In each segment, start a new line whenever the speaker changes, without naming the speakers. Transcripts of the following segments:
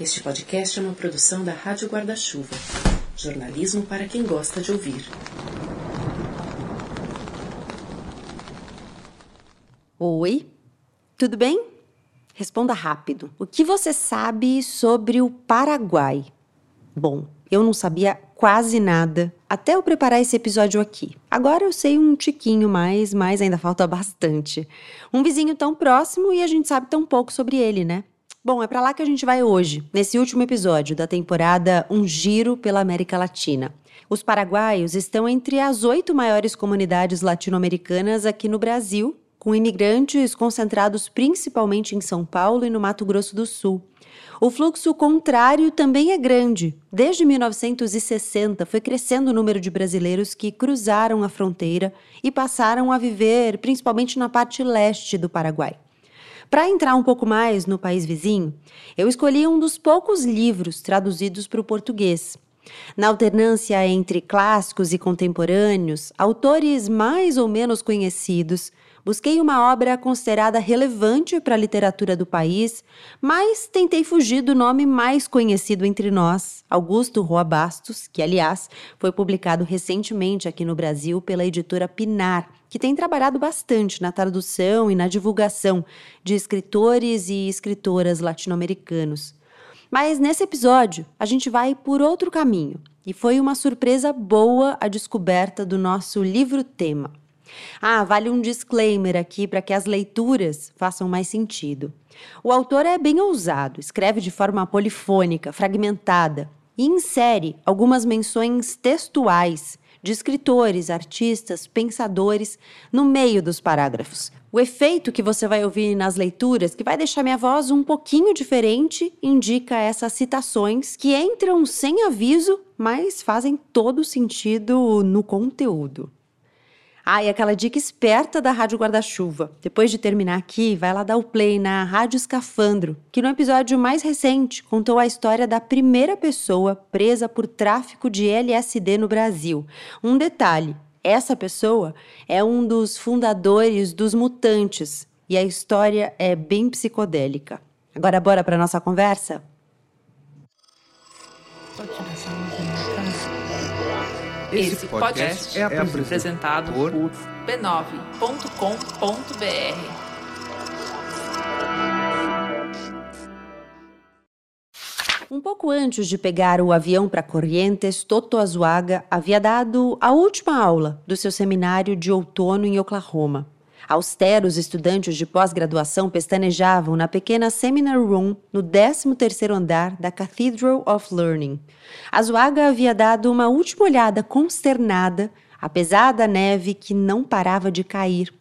Este podcast é uma produção da Rádio Guarda-Chuva. Jornalismo para quem gosta de ouvir.
Oi, tudo bem? Responda rápido. O que você sabe sobre o Paraguai? Bom, eu não sabia quase nada até eu preparar esse episódio aqui. Agora eu sei um tiquinho mais, mas ainda falta bastante. Um vizinho tão próximo e a gente sabe tão pouco sobre ele, né? Bom, é para lá que a gente vai hoje, nesse último episódio da temporada Um Giro pela América Latina. Os paraguaios estão entre as oito maiores comunidades latino-americanas aqui no Brasil, com imigrantes concentrados principalmente em São Paulo e no Mato Grosso do Sul. O fluxo contrário também é grande. Desde 1960 foi crescendo o número de brasileiros que cruzaram a fronteira e passaram a viver principalmente na parte leste do Paraguai. Para entrar um pouco mais no país vizinho, eu escolhi um dos poucos livros traduzidos para o português. Na alternância entre clássicos e contemporâneos, autores mais ou menos conhecidos, busquei uma obra considerada relevante para a literatura do país, mas tentei fugir do nome mais conhecido entre nós, Augusto Roa Bastos, que, aliás, foi publicado recentemente aqui no Brasil pela editora Pinar, que tem trabalhado bastante na tradução e na divulgação de escritores e escritoras latino-americanos. Mas nesse episódio, a gente vai por outro caminho, e foi uma surpresa boa a descoberta do nosso livro-tema. Ah, vale um disclaimer aqui para que as leituras façam mais sentido. O autor é bem ousado, escreve de forma polifônica, fragmentada e insere algumas menções textuais de escritores, artistas, pensadores no meio dos parágrafos. O efeito que você vai ouvir nas leituras, que vai deixar minha voz um pouquinho diferente, indica essas citações que entram sem aviso, mas fazem todo sentido no conteúdo. Ah, e aquela dica esperta da Rádio Guarda-Chuva. Depois de terminar aqui, vai lá dar o play na Rádio Escafandro, que no episódio mais recente contou a história da primeira pessoa presa por tráfico de LSD no Brasil. Um detalhe: essa pessoa é um dos fundadores dos Mutantes e a história é bem psicodélica. Agora, bora para nossa conversa?
Esse podcast é apresentado por b9.com.br.
Um pouco antes de pegar o avião para Corrientes, Toto Azuaga havia dado a última aula do seu seminário de outono em Oklahoma. Austeros estudantes de pós-graduação pestanejavam na pequena seminar room no 13º andar da Cathedral of Learning. Azuaga havia dado uma última olhada consternada à pesada neve que não parava de cair.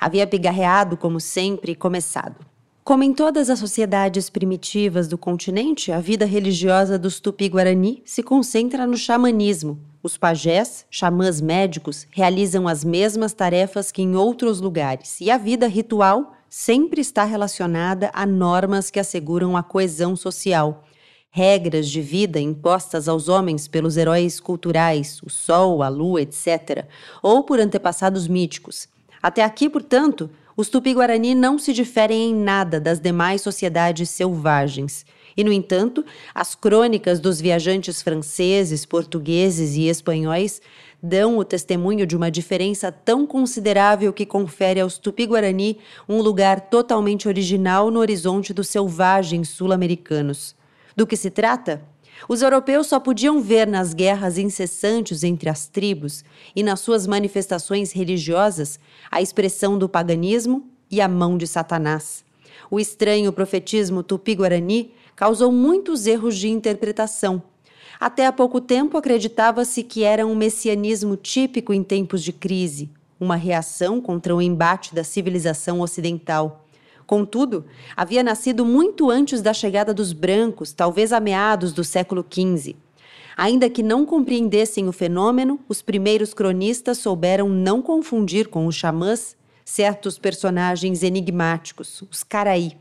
Havia pigarreado, como sempre, e começado. Como em todas as sociedades primitivas do continente, a vida religiosa dos Tupi-Guarani se concentra no xamanismo, os pajés, xamãs médicos, realizam as mesmas tarefas que em outros lugares, e a vida ritual sempre está relacionada a normas que asseguram a coesão social. Regras de vida impostas aos homens pelos heróis culturais, o sol, a lua, etc., ou por antepassados míticos. Até aqui, portanto, os tupi-guarani não se diferem em nada das demais sociedades selvagens. E, no entanto, as crônicas dos viajantes franceses, portugueses e espanhóis dão o testemunho de uma diferença tão considerável que confere aos Tupi-Guarani um lugar totalmente original no horizonte dos selvagens sul-americanos. Do que se trata? Os europeus só podiam ver nas guerras incessantes entre as tribos e nas suas manifestações religiosas a expressão do paganismo e a mão de Satanás. O estranho profetismo tupi-guarani causou muitos erros de interpretação. Até há pouco tempo acreditava-se que era um messianismo típico em tempos de crise, uma reação contra o embate da civilização ocidental. Contudo, havia nascido muito antes da chegada dos brancos, talvez a meados do século XV. Ainda que não compreendessem o fenômeno, os primeiros cronistas souberam não confundir com os xamãs certos personagens enigmáticos, os caraí.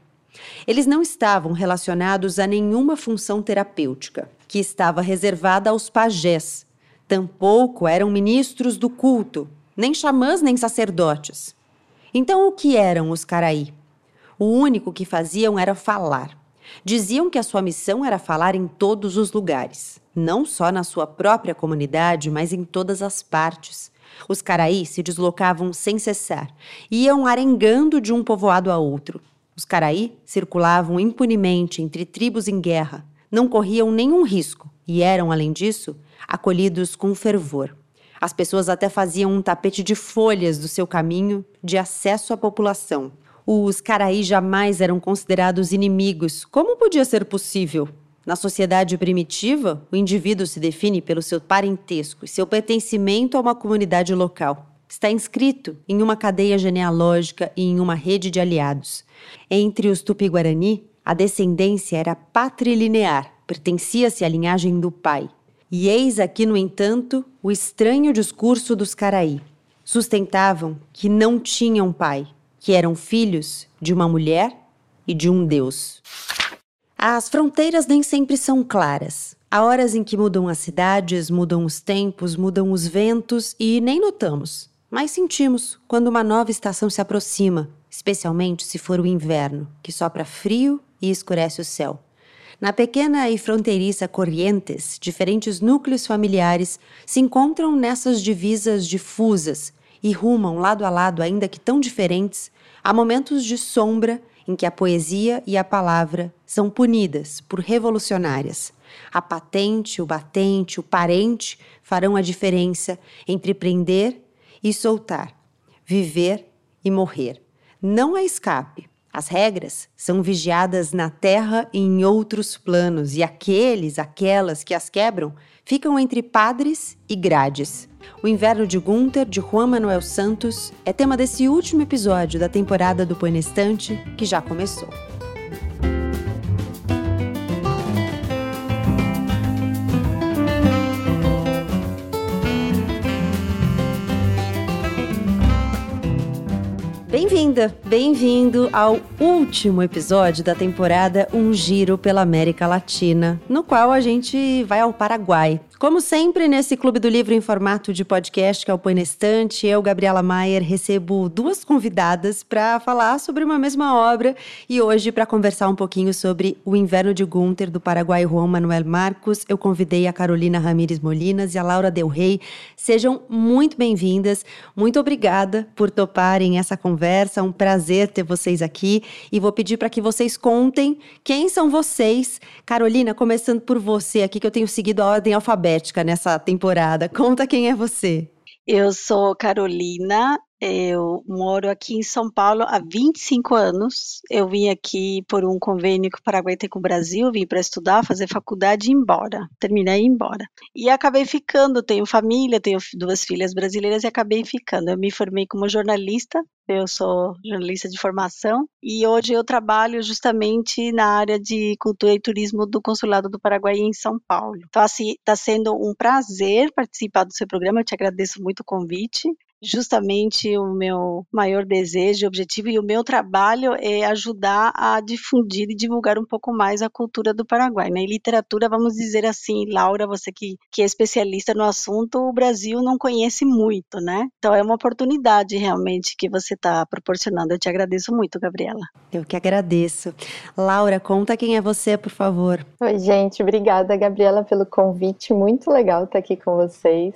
Eles não estavam relacionados a nenhuma função terapêutica, que estava reservada aos pajés. Tampouco eram ministros do culto, nem xamãs nem sacerdotes. Então, o que eram os caraí? O único que faziam era falar. Diziam que a sua missão era falar em todos os lugares, não só na sua própria comunidade, mas em todas as partes. Os caraí se deslocavam sem cessar, iam arengando de um povoado a outro. Os caraí circulavam impunemente entre tribos em guerra, não corriam nenhum risco e eram, além disso, acolhidos com fervor. As pessoas até faziam um tapete de folhas do seu caminho de acesso à população. Os caraí jamais eram considerados inimigos. Como podia ser possível? Na sociedade primitiva, o indivíduo se define pelo seu parentesco e seu pertencimento a uma comunidade local. Está inscrito em uma cadeia genealógica e em uma rede de aliados. Entre os tupi-guarani, a descendência era patrilinear, pertencia-se à linhagem do pai. E eis aqui, no entanto, o estranho discurso dos Caraí. Sustentavam que não tinham pai, que eram filhos de uma mulher e de um Deus. As fronteiras nem sempre são claras. Há horas em que mudam as cidades, mudam os tempos, mudam os ventos e nem notamos, mas sentimos quando uma nova estação se aproxima, especialmente se for o inverno, que sopra frio e escurece o céu. Na pequena e fronteiriça Corrientes, diferentes núcleos familiares se encontram nessas divisas difusas e rumam lado a lado, ainda que tão diferentes, a momentos de sombra em que a poesia e a palavra são punidas por revolucionárias. A patente, o batente, o parente farão a diferença entre prender e soltar, viver e morrer. Não há escape. As regras são vigiadas na terra e em outros planos, e aqueles, aquelas que as quebram, ficam entre padres e grades. O Inverno de Gunther, de Juan Manuel Santos, é tema desse último episódio da temporada do Põe Estante, que já começou. Bem-vinda, bem-vindo ao último episódio da temporada Um Giro pela América Latina, no qual a gente vai ao Paraguai como sempre, nesse Clube do Livro em formato de podcast, que é o Põe Estante, eu, Gabriela Maier, recebo duas convidadas para falar sobre uma mesma obra e hoje, para conversar um pouquinho sobre O Inverno de Gunther, do Paraguai Juan Manuel Marcos, eu convidei a Carolina Ramires Molinas e a Laura Del Rey. Sejam muito bem-vindas, muito obrigada por toparem essa conversa, é um prazer ter vocês aqui e vou pedir para que vocês contem quem são vocês. Carolina, começando por você aqui, que eu tenho seguido a ordem alfabética alfabética nessa temporada. Conta quem é você.
Eu sou Carolina, eu moro aqui em São Paulo há 25 anos. Eu vim aqui por um convênio que o Paraguai tem com o Brasil, vim para estudar, fazer faculdade e ir embora. Terminei e ir embora. E acabei ficando, tenho família, tenho duas filhas brasileiras e acabei ficando. Eu me formei como jornalista, eu sou jornalista de formação e hoje eu trabalho justamente na área de cultura e turismo do Consulado do Paraguai em São Paulo. Então, assim, está sendo um prazer participar do seu programa, eu te agradeço muito o convite justamente o meu maior desejo e objetivo e o meu trabalho é ajudar a difundir e divulgar um pouco mais a cultura do Paraguai. Né? E literatura, vamos dizer assim, Laura, você que, que é especialista no assunto, o Brasil não conhece muito, né? Então é uma oportunidade realmente que você está proporcionando. Eu te agradeço muito, Gabriela.
Eu que agradeço. Laura, conta quem é você, por favor.
Oi, gente. Obrigada, Gabriela, pelo convite. Muito legal estar aqui com vocês.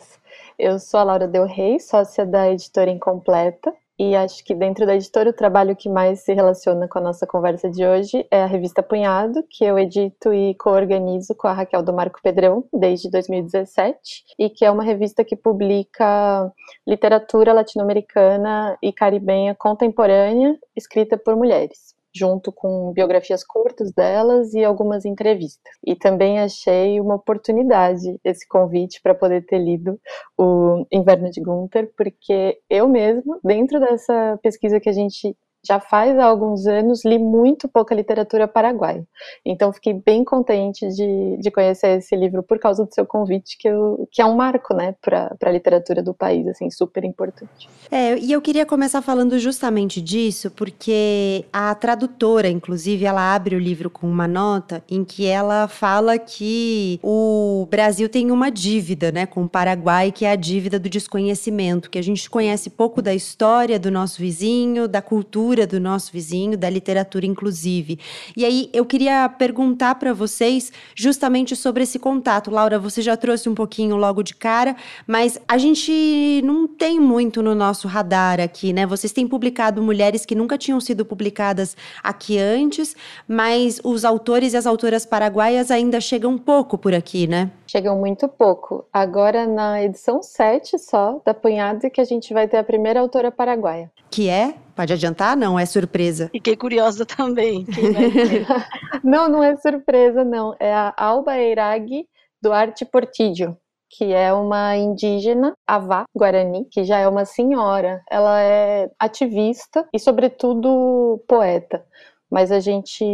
Eu sou a Laura Del Rey, sócia da editora Incompleta, e acho que dentro da editora o trabalho que mais se relaciona com a nossa conversa de hoje é a revista Punhado, que eu edito e coorganizo com a Raquel do Marco Pedrão desde 2017, e que é uma revista que publica literatura latino-americana e caribenha contemporânea escrita por mulheres junto com biografias curtas delas e algumas entrevistas. E também achei uma oportunidade esse convite para poder ter lido o Inverno de Gunther, porque eu mesma, dentro dessa pesquisa que a gente já faz alguns anos li muito pouca literatura paraguaia. Então fiquei bem contente de, de conhecer esse livro por causa do seu convite, que, eu, que é um marco, né, para a literatura do país, assim, super importante.
É, e eu queria começar falando justamente disso, porque a tradutora, inclusive, ela abre o livro com uma nota em que ela fala que o Brasil tem uma dívida, né, com o Paraguai, que é a dívida do desconhecimento, que a gente conhece pouco da história do nosso vizinho, da cultura do nosso vizinho, da literatura inclusive. E aí eu queria perguntar para vocês justamente sobre esse contato. Laura, você já trouxe um pouquinho logo de cara, mas a gente não tem muito no nosso radar aqui, né? Vocês têm publicado mulheres que nunca tinham sido publicadas aqui antes, mas os autores e as autoras paraguaias ainda chegam pouco por aqui, né?
Chegam muito pouco. Agora, na edição 7 só, da Punhado, que a gente vai ter a primeira autora paraguaia.
Que é? Pode adiantar? Não, é surpresa.
Fiquei curiosa também.
não, não é surpresa, não. É a Alba Eirag Duarte Portillo, que é uma indígena Avá Guarani, que já é uma senhora. Ela é ativista e, sobretudo, poeta. Mas a gente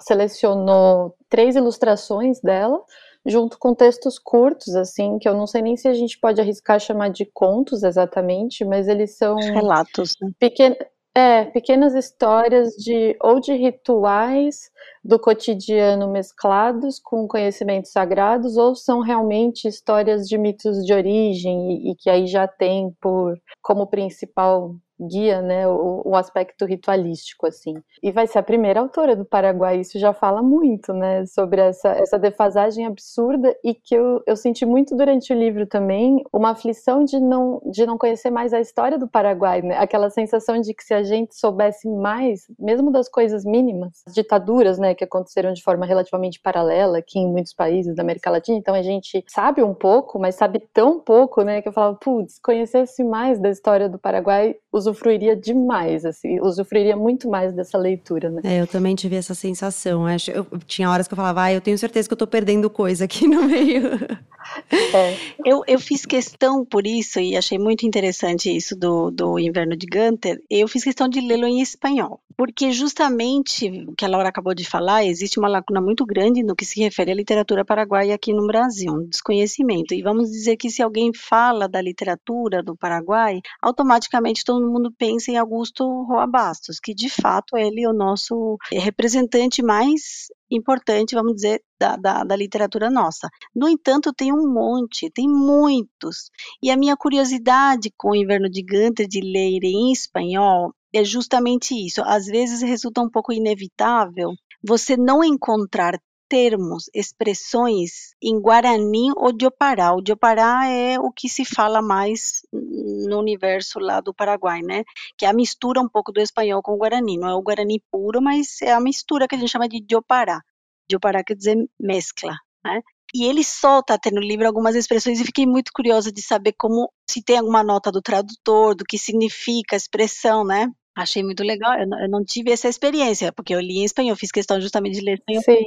selecionou três ilustrações dela junto com textos curtos, assim, que eu não sei nem se a gente pode arriscar chamar de contos exatamente, mas eles são
relatos, né?
pequen é, pequenas histórias de ou de rituais do cotidiano mesclados com conhecimentos sagrados, ou são realmente histórias de mitos de origem e, e que aí já tem por como principal guia, né, o, o, aspecto ritualístico, assim. E vai ser a primeira autora do Paraguai, isso já fala muito, né, sobre essa, essa defasagem absurda e que eu, eu senti muito durante o livro também, uma aflição de não, de não conhecer mais a história do Paraguai, né, aquela sensação de que se a gente soubesse mais, mesmo das coisas mínimas, ditaduras, né, que aconteceram de forma relativamente paralela aqui em muitos países da América Latina, então a gente sabe um pouco, mas sabe tão pouco, né, que eu falava, putz, conhecesse mais da história do Paraguai, os usufruiria demais, assim, usufruiria muito mais dessa leitura, né?
É, eu também tive essa sensação. Acho, eu, tinha horas que eu falava, ah, eu tenho certeza que eu tô perdendo coisa aqui no meio.
É. Eu, eu fiz questão por isso, e achei muito interessante isso do, do Inverno de Gunter, eu fiz questão de lê-lo em espanhol. Porque justamente o que a Laura acabou de falar, existe uma lacuna muito grande no que se refere à literatura paraguaia aqui no Brasil, um desconhecimento. E vamos dizer que se alguém fala da literatura do Paraguai, automaticamente todo mundo pensa em Augusto Roa Bastos, que de fato ele é o nosso representante mais importante, vamos dizer, da, da, da, literatura nossa. No entanto, tem um monte, tem muitos. E a minha curiosidade com o Inverno de Gunter de ler em espanhol é justamente isso. Às vezes resulta um pouco inevitável você não encontrar termos, expressões em Guarani ou Diopará. O Diopará é o que se fala mais no universo lá do Paraguai, né? Que é a mistura um pouco do espanhol com o Guarani. Não é o Guarani puro, mas é a mistura que a gente chama de Diopará. Diopará quer dizer mescla, né? E ele solta até no livro algumas expressões e fiquei muito curiosa de saber como, se tem alguma nota do tradutor, do que significa a expressão, né? Achei muito legal. Eu não, eu não, tive essa experiência, porque eu li em espanhol, fiz questão justamente de ler em espanhol.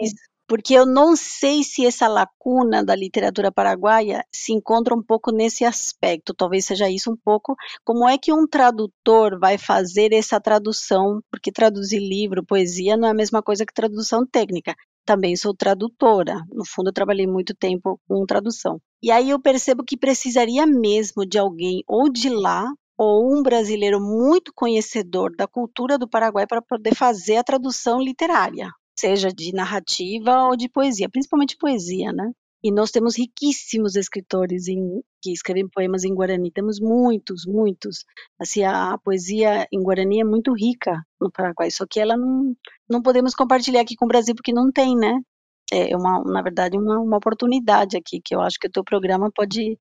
Porque eu não sei se essa lacuna da literatura paraguaia se encontra um pouco nesse aspecto. Talvez seja isso um pouco. Como é que um tradutor vai fazer essa tradução? Porque traduzir livro, poesia, não é a mesma coisa que tradução técnica também sou tradutora. No fundo, eu trabalhei muito tempo com tradução. E aí eu percebo que precisaria mesmo de alguém ou de lá ou um brasileiro muito conhecedor da cultura do Paraguai para poder fazer a tradução literária, seja de narrativa ou de poesia, principalmente poesia, né? E nós temos riquíssimos escritores em, que escrevem poemas em Guarani, temos muitos, muitos. Assim, a, a, poesia em Guarani é muito rica no Paraguai, só que ela não, não podemos compartilhar aqui com o Brasil porque não tem, né? É uma, na verdade, uma, uma oportunidade aqui que eu acho que o teu programa pode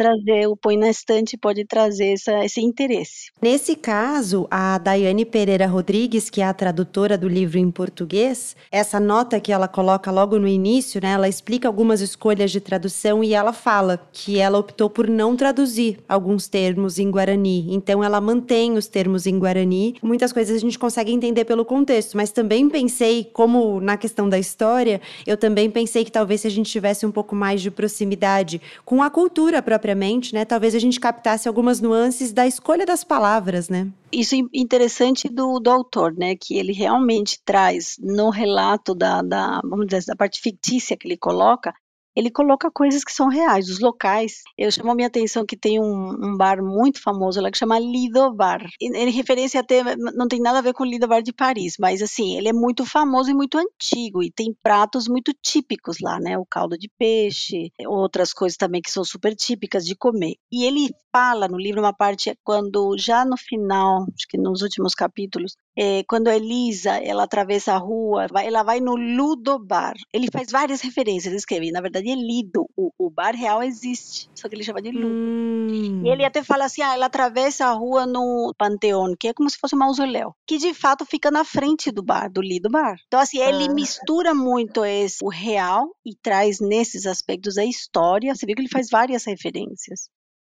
trazer, o Põe na Estante pode trazer essa, esse interesse.
Nesse caso, a Daiane Pereira Rodrigues, que é a tradutora do livro em português, essa nota que ela coloca logo no início, né, ela explica algumas escolhas de tradução e ela fala que ela optou por não traduzir alguns termos em Guarani. Então, ela mantém os termos em Guarani. Muitas coisas a gente consegue entender pelo contexto, mas também pensei, como na questão da história, eu também pensei que talvez se a gente tivesse um pouco mais de proximidade com a cultura própria propriamente, né? Talvez a gente captasse algumas nuances da escolha das palavras, né?
Isso é interessante do, do autor, né? Que ele realmente traz no relato da, da, vamos dizer, da parte fictícia que ele coloca, ele coloca coisas que são reais, os locais. Eu chamou minha atenção que tem um, um bar muito famoso lá que chama Lido Bar. Em referência até não tem nada a ver com o Lido Bar de Paris, mas assim, ele é muito famoso e muito antigo e tem pratos muito típicos lá, né? O caldo de peixe, outras coisas também que são super típicas de comer. E ele fala no livro uma parte é quando já no final, acho que nos últimos capítulos, é, quando a Elisa ela atravessa a rua, ela vai no Ludo Bar. Ele faz várias referências, ele escreve, na verdade é Lido, o, o bar real existe, só que ele chama de Ludo. Hum. E ele até fala assim, ah, ela atravessa a rua no Panteão, que é como se fosse um mausoléu, que de fato fica na frente do bar, do Lido Bar. Então assim, ele ah. mistura muito esse, o real e traz nesses aspectos a história, você vê que ele faz várias referências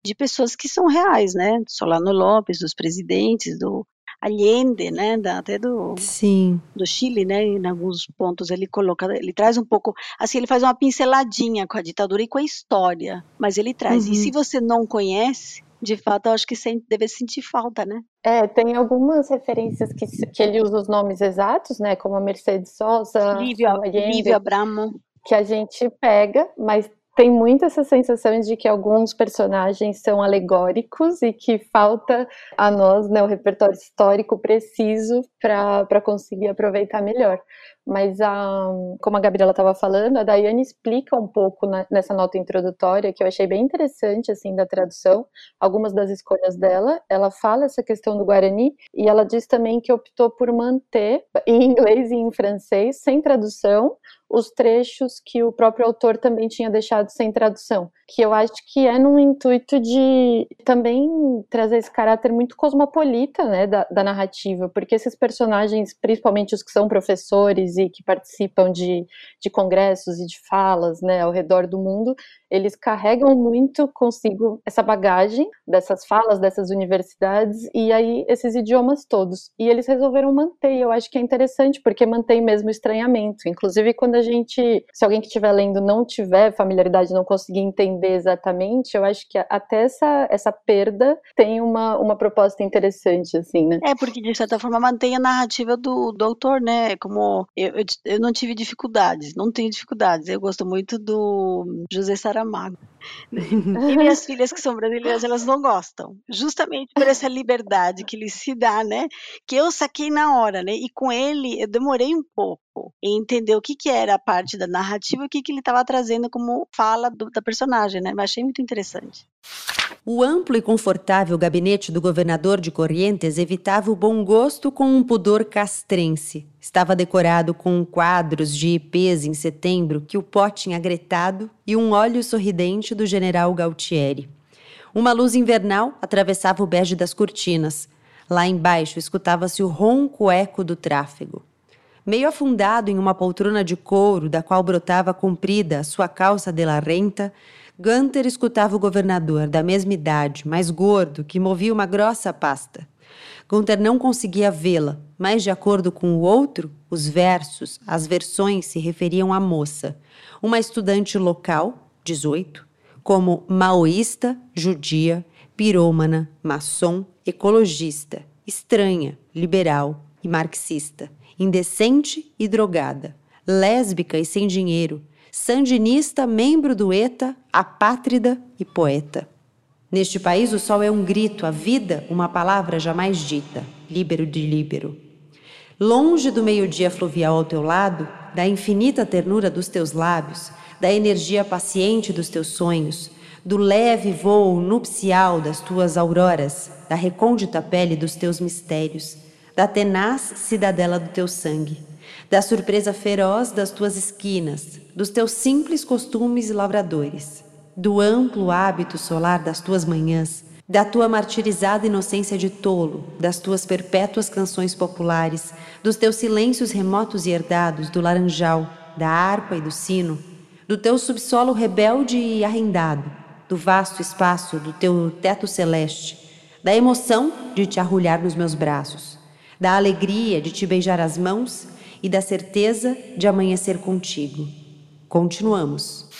de pessoas que são reais, né? Solano Lopes, dos presidentes, do Allende, né, da, até do,
Sim.
do Chile, né, em alguns pontos ele coloca, ele traz um pouco, assim, ele faz uma pinceladinha com a ditadura e com a história, mas ele traz, uhum. e se você não conhece, de fato, eu acho que deve sentir falta, né?
É, tem algumas referências que, que ele usa os nomes exatos, né, como a Mercedes Sosa,
Lívia, Lívia Abramo,
que a gente pega, mas tem muito essa sensação de que alguns personagens são alegóricos e que falta a nós né, o repertório histórico preciso para conseguir aproveitar melhor. Mas, a, como a Gabriela estava falando, a Daiane explica um pouco na, nessa nota introdutória, que eu achei bem interessante, assim, da tradução, algumas das escolhas dela. Ela fala essa questão do Guarani e ela diz também que optou por manter, em inglês e em francês, sem tradução, os trechos que o próprio autor também tinha deixado sem tradução, que eu acho que é num intuito de também trazer esse caráter muito cosmopolita, né, da, da narrativa, porque esses personagens, principalmente os que são professores e que participam de, de congressos e de falas, né, ao redor do mundo, eles carregam muito consigo essa bagagem dessas falas, dessas universidades e aí esses idiomas todos. E eles resolveram manter, eu acho que é interessante porque mantém mesmo o estranhamento. Inclusive quando a gente, se alguém que estiver lendo não tiver familiaridade, não conseguir entender exatamente, eu acho que até essa essa perda tem uma, uma proposta interessante assim, né?
É, porque de certa forma mantém a narrativa do, do autor, né? Como eu, eu, eu não tive dificuldades, não tenho dificuldades. Eu gosto muito do José Saramago. E minhas filhas que são brasileiras, elas não gostam, justamente por essa liberdade que ele se dá, né? Que eu saquei na hora, né? E com ele eu demorei um pouco em entender o que, que era a parte da narrativa, o que, que ele estava trazendo como fala do, da personagem, né? Mas achei muito interessante.
O amplo e confortável gabinete do governador de Corrientes evitava o bom gosto com um pudor castrense. Estava decorado com quadros de IPs em setembro que o pó tinha gretado e um óleo sorridente do general Gautieri. Uma luz invernal atravessava o bege das cortinas. Lá embaixo escutava-se o ronco eco do tráfego. Meio afundado em uma poltrona de couro da qual brotava comprida sua calça de la renta, Gunter escutava o governador, da mesma idade, mais gordo, que movia uma grossa pasta. Gunther não conseguia vê-la, mas, de acordo com o outro, os versos, as versões se referiam à moça, uma estudante local, 18, como maoísta, judia, pirômana, maçom, ecologista, estranha, liberal e marxista, indecente e drogada, lésbica e sem dinheiro, sandinista, membro do ETA, apátrida e poeta. Neste país, o sol é um grito, a vida, uma palavra jamais dita, líbero de líbero. Longe do meio-dia fluvial ao teu lado, da infinita ternura dos teus lábios, da energia paciente dos teus sonhos, do leve voo nupcial das tuas auroras, da recôndita pele dos teus mistérios, da tenaz cidadela do teu sangue da surpresa feroz das tuas esquinas, dos teus simples costumes lavradores, do amplo hábito solar das tuas manhãs, da tua martirizada inocência de tolo, das tuas perpétuas canções populares, dos teus silêncios remotos e herdados do laranjal, da harpa e do sino, do teu subsolo rebelde e arrendado, do vasto espaço do teu teto celeste, da emoção de te arrulhar nos meus braços, da alegria de te beijar as mãos e da certeza de amanhecer contigo. Continuamos.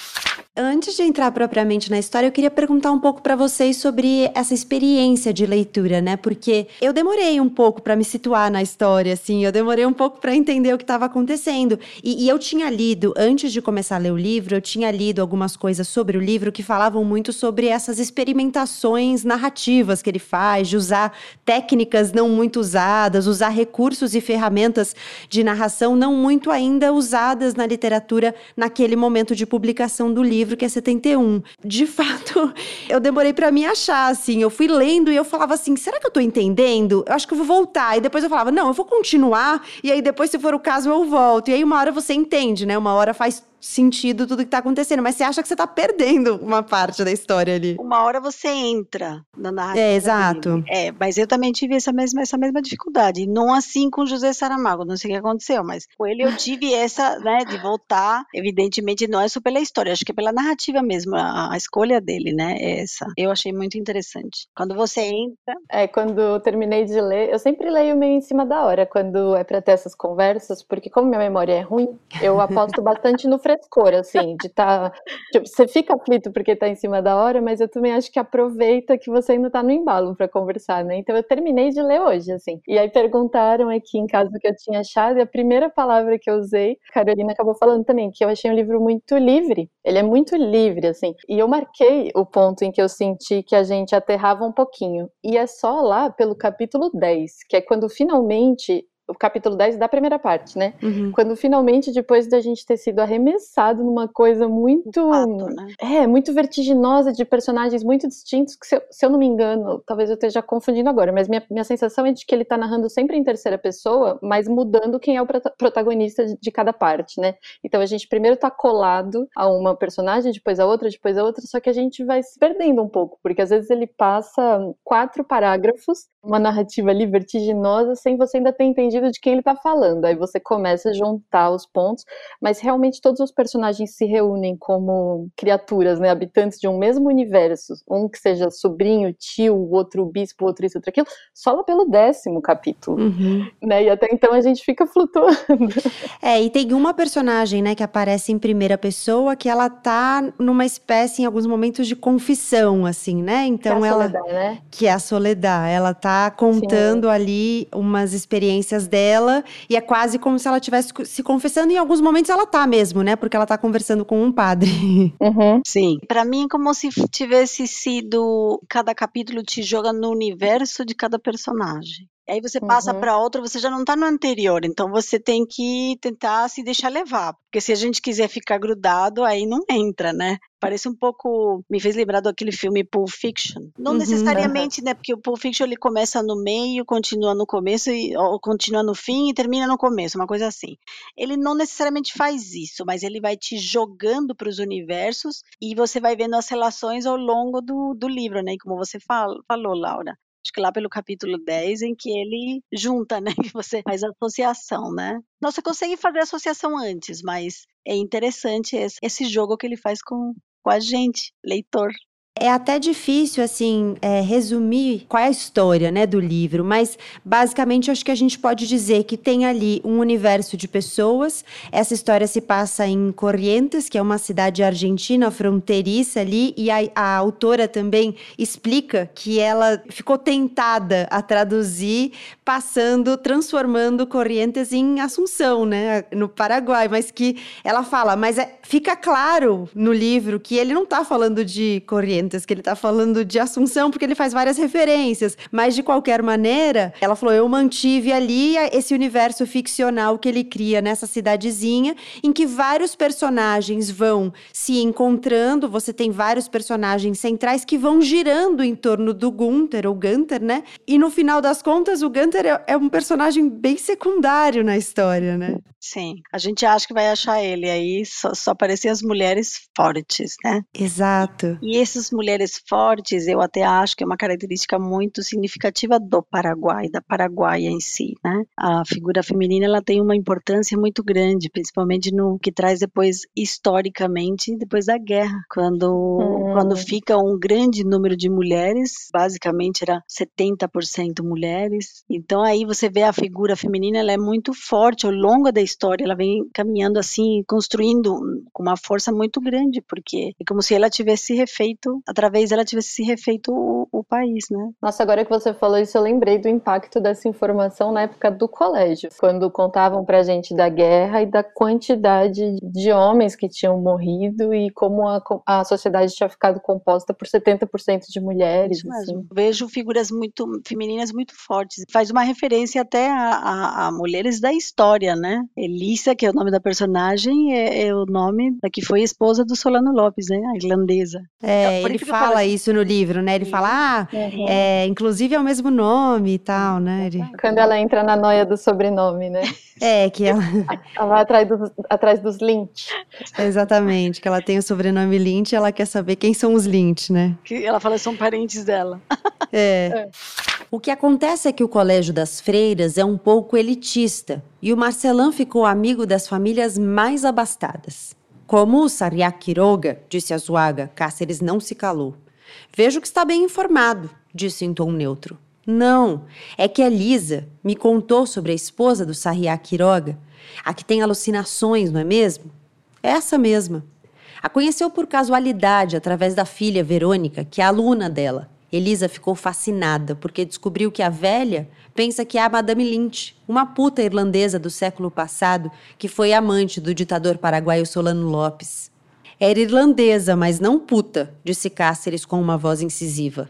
Antes de entrar propriamente na história, eu queria perguntar um pouco para vocês sobre essa experiência de leitura, né? Porque eu demorei um pouco para me situar na história, assim, eu demorei um pouco para entender o que estava acontecendo. E, e, eu tinha lido, antes de começar a ler o livro, eu tinha lido algumas coisas sobre o livro que falavam muito sobre essas experimentações narrativas que ele faz, de usar técnicas não muito usadas, usar recursos e ferramentas de narração não muito ainda usadas na literatura naquele momento de publicação do livro livro, que é 71. De fato, eu demorei para me achar, assim. Eu fui lendo e eu falava assim: será que eu tô entendendo? Eu acho que eu vou voltar. E depois eu falava: não, eu vou continuar. E aí depois, se for o caso, eu volto. E aí uma hora você entende, né? Uma hora faz sentido tudo que tá acontecendo, mas você acha que você tá perdendo uma parte da história ali.
Uma hora você entra na narrativa.
É, exato.
Dele. É, mas eu também tive essa mesma, essa mesma dificuldade. Não assim com José Saramago, não sei o que aconteceu, mas com ele eu tive essa, né, de voltar. Evidentemente, não é só pela história, acho que é pela narrativa mesmo, a, a escolha dele, né, é essa. Eu achei muito interessante. Quando você entra.
É, quando eu terminei de ler, eu sempre leio meio em cima da hora, quando é pra ter essas conversas, porque como minha memória é ruim, eu aposto bastante no frescor, assim, de estar. Tá, tipo, você fica aflito porque tá em cima da hora, mas eu também acho que aproveita que você ainda tá no embalo para conversar, né? Então eu terminei de ler hoje, assim. E aí perguntaram aqui em casa o que eu tinha achado, e a primeira palavra que eu usei, Carolina acabou falando também, que eu achei um livro muito livre. Ele é muito livre, assim. E eu marquei o ponto em que eu senti que a gente aterrava um pouquinho. E é só lá pelo capítulo 10, que é quando finalmente o capítulo 10 da primeira parte, né? Uhum. Quando finalmente, depois da gente ter sido arremessado numa coisa muito. Fato, né? É, muito vertiginosa, de personagens muito distintos, que se eu, se eu, não me engano, talvez eu esteja confundindo agora, mas minha, minha sensação é de que ele tá narrando sempre em terceira pessoa, mas mudando quem é o protagonista de, de cada parte, né? Então a gente primeiro tá colado a uma personagem, depois a outra, depois a outra, só que a gente vai se perdendo um pouco, porque às vezes ele passa quatro parágrafos, uma narrativa ali vertiginosa, sem você ainda ter entendido sentido de quem ele está falando. Aí você começa a juntar os pontos, mas realmente todos os personagens se reúnem como criaturas, né, habitantes de um mesmo universo, um que seja sobrinho, tio, o outro bispo, outro isso, outro aquilo, só lá pelo décimo capítulo, uhum. né? E até então a gente fica flutuando.
É, e tem uma personagem, né, que aparece em primeira pessoa que ela tá numa espécie em alguns momentos de confissão, assim, né? Então
que é
ela
Soledad, né?
que é a Soledad, ela tá contando Sim. ali umas experiências dela e é quase como se ela estivesse se confessando. Em alguns momentos ela tá mesmo, né? Porque ela tá conversando com um padre.
Uhum. Sim. Para mim é como se tivesse sido cada capítulo te joga no universo de cada personagem. Aí você passa uhum. para outra, você já não está no anterior, então você tem que tentar se deixar levar, porque se a gente quiser ficar grudado, aí não entra, né? Parece um pouco, me fez lembrar daquele filme Pulp Fiction. Não uhum, necessariamente, né? Porque o Pulp Fiction ele começa no meio, continua no começo e ou continua no fim e termina no começo, uma coisa assim. Ele não necessariamente faz isso, mas ele vai te jogando para os universos e você vai vendo as relações ao longo do, do livro, né? Como você fala, falou, Laura acho que lá pelo capítulo 10, em que ele junta, né? Que você faz associação, né? Não, você consegue fazer associação antes, mas é interessante esse, esse jogo que ele faz com, com a gente, leitor.
É até difícil, assim, é, resumir qual é a história, né, do livro, mas basicamente acho que a gente pode dizer que tem ali um universo de pessoas. Essa história se passa em Corrientes, que é uma cidade argentina fronteiriça ali, e a, a autora também explica que ela ficou tentada a traduzir, passando, transformando Corrientes em Assunção, né, no Paraguai, mas que ela fala, mas é, fica claro no livro que ele não está falando de Corrientes que ele tá falando de Assunção, porque ele faz várias referências. Mas, de qualquer maneira, ela falou: eu mantive ali esse universo ficcional que ele cria nessa cidadezinha, em que vários personagens vão se encontrando. Você tem vários personagens centrais que vão girando em torno do Gunther, ou Gunther, né? E no final das contas, o Gunther é, é um personagem bem secundário na história, né?
Sim, a gente acha que vai achar ele, aí só, só aparecem as mulheres fortes, né?
Exato.
E esses mulheres fortes, eu até acho que é uma característica muito significativa do Paraguai, da Paraguaia em si, né? A figura feminina ela tem uma importância muito grande, principalmente no que traz depois historicamente depois da guerra, quando hum. quando fica um grande número de mulheres, basicamente era 70% mulheres. Então aí você vê a figura feminina, ela é muito forte ao longo da história, ela vem caminhando assim, construindo com uma força muito grande, porque é como se ela tivesse refeito, através dela tivesse refeito o, o país, né?
Nossa, agora que você falou isso, eu lembrei do impacto dessa informação na época do colégio, quando contavam pra gente da guerra e da quantidade de homens que tinham morrido e como a, a sociedade tinha ficado composta por 70% de mulheres. Assim.
Vejo figuras muito femininas muito fortes. Faz uma referência até a, a, a mulheres da história, né? Elisa, que é o nome da personagem, é, é o nome da que foi esposa do Solano Lopes, né? A irlandesa.
É, então, ele fala assim. isso no livro, né? Ele fala, ah, uhum. é, inclusive é o mesmo nome e tal, né? Ele...
Quando ela entra na noia do sobrenome, né?
É, que ela...
ela vai atrás dos, atrás dos Lynch.
Exatamente, que ela tem o sobrenome Lynch e ela quer saber quem são os Lynch, né?
Que ela fala que são parentes dela.
É. é. O que acontece é que o Colégio das Freiras é um pouco elitista e o Marcelão ficou amigo das famílias mais abastadas. Como o Sariak Quiroga, disse a Zuaga, Cáceres não se calou. Vejo que está bem informado, disse em tom neutro. Não, é que a Lisa me contou sobre a esposa do Sariak Quiroga, a que tem alucinações, não é mesmo? Essa mesma. A conheceu por casualidade através da filha Verônica, que é aluna dela. Elisa ficou fascinada porque descobriu que a velha pensa que é a Madame Lynch, uma puta irlandesa do século passado que foi amante do ditador paraguaio Solano Lopes. Era irlandesa, mas não puta, disse Cáceres com uma voz incisiva.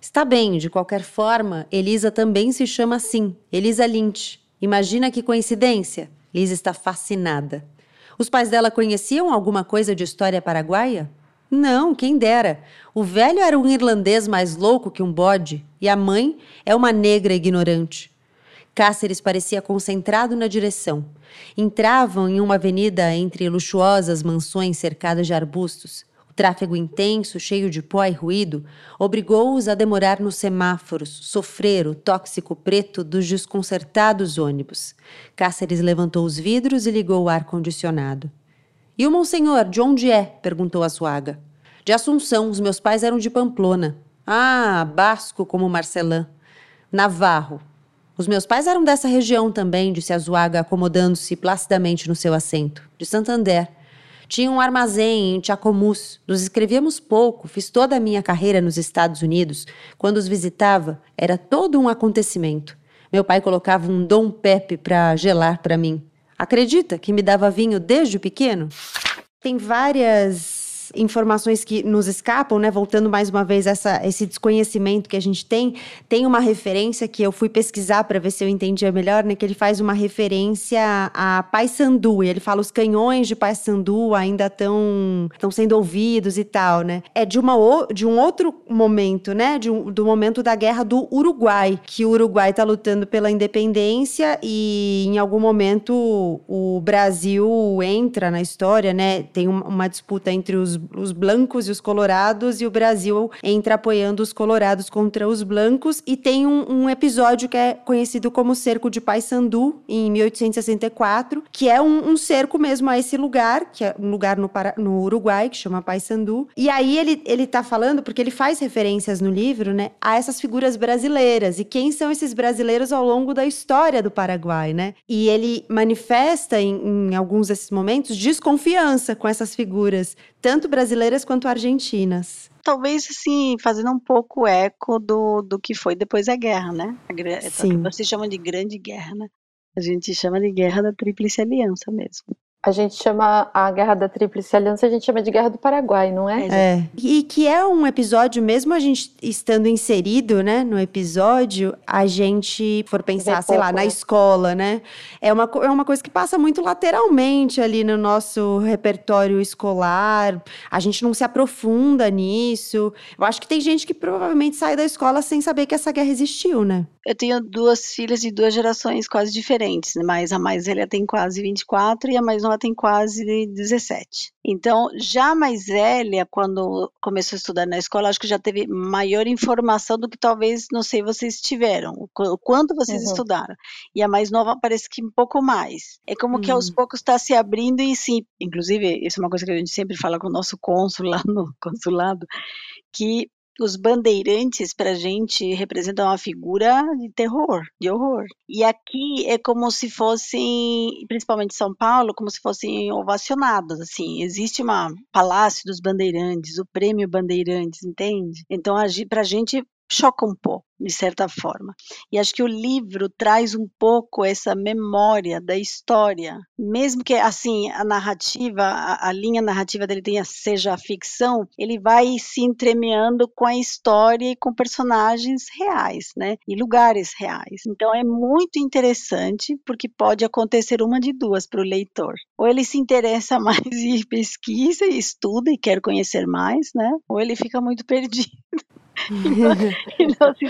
Está bem, de qualquer forma, Elisa também se chama assim, Elisa Lynch. Imagina que coincidência. Lisa está fascinada. Os pais dela conheciam alguma coisa de história paraguaia? Não, quem dera. O velho era um irlandês mais louco que um bode e a mãe é uma negra ignorante. Cáceres parecia concentrado na direção. Entravam em uma avenida entre luxuosas mansões cercadas de arbustos. O tráfego intenso, cheio de pó e ruído, obrigou-os a demorar nos semáforos, sofrer o tóxico preto dos desconcertados ônibus. Cáceres levantou os vidros e ligou o ar-condicionado. E o Monsenhor, de onde é? perguntou a Suaga. De Assunção, os meus pais eram de Pamplona. Ah, basco como Marcelã. Navarro. Os meus pais eram dessa região também, disse a Zuaga, acomodando-se placidamente no seu assento. De Santander. Tinha um armazém em Chacomús. Nos escrevíamos pouco. Fiz toda a minha carreira nos Estados Unidos. Quando os visitava, era todo um acontecimento. Meu pai colocava um Dom Pepe para gelar para mim. Acredita que me dava vinho desde pequeno? Tem várias informações que nos escapam, né? Voltando mais uma vez essa esse desconhecimento que a gente tem, tem uma referência que eu fui pesquisar para ver se eu entendia melhor, né? Que ele faz uma referência a Paysandu e ele fala os canhões de Paysandu ainda estão estão sendo ouvidos e tal, né? É de uma de um outro momento, né? De um, do momento da guerra do Uruguai, que o Uruguai está lutando pela independência e em algum momento o Brasil entra na história, né? Tem uma disputa entre os os blancos e os colorados, e o Brasil entra apoiando os colorados contra os blancos. E tem um, um episódio que é conhecido como Cerco de Paysandu, em 1864, que é um, um, cerco mesmo a esse lugar, que é um lugar no, no Uruguai, que chama Paysandu. E aí ele, ele tá falando, porque ele faz referências no livro, né, a essas figuras brasileiras. E quem são esses brasileiros ao longo da história do Paraguai, né? E ele manifesta em, em alguns desses momentos desconfiança com essas figuras, tanto brasileiras quanto argentinas.
Talvez, assim, fazendo um pouco eco do, do que foi depois da guerra, né? A, Sim. Vocês chamam de Grande Guerra, né? A gente chama de Guerra da Tríplice Aliança mesmo.
A gente chama a Guerra da Tríplice Aliança, a gente chama de Guerra do Paraguai, não é?
É. E que é um episódio, mesmo a gente estando inserido, né, no episódio, a gente for pensar, sei lá, na escola, né? É uma, é uma coisa que passa muito lateralmente ali no nosso repertório escolar. A gente não se aprofunda nisso. Eu acho que tem gente que provavelmente sai da escola sem saber que essa guerra existiu, né?
Eu tenho duas filhas de duas gerações quase diferentes, mas a mais velha tem quase 24 e a mais nova ela tem quase 17. Então, já mais velha, quando começou a estudar na escola, acho que já teve maior informação do que talvez, não sei, vocês tiveram, o quanto vocês uhum. estudaram. E a mais nova parece que um pouco mais. É como uhum. que aos uhum. poucos está se abrindo e sim, inclusive, isso é uma coisa que a gente sempre fala com o nosso cônsul lá no consulado, que os bandeirantes para a gente representam uma figura de terror, de horror. E aqui é como se fossem, principalmente São Paulo, como se fossem ovacionados, assim. Existe uma palácio dos bandeirantes, o prêmio bandeirantes, entende? Então, para a gente choca um pouco, de certa forma. E acho que o livro traz um pouco essa memória da história, mesmo que assim a narrativa, a, a linha narrativa dele tenha seja a ficção, ele vai se entremeando com a história e com personagens reais, né? E lugares reais. Então é muito interessante porque pode acontecer uma de duas para o leitor. Ou ele se interessa mais e pesquisa e estuda e quer conhecer mais, né? Ou ele fica muito perdido
e não se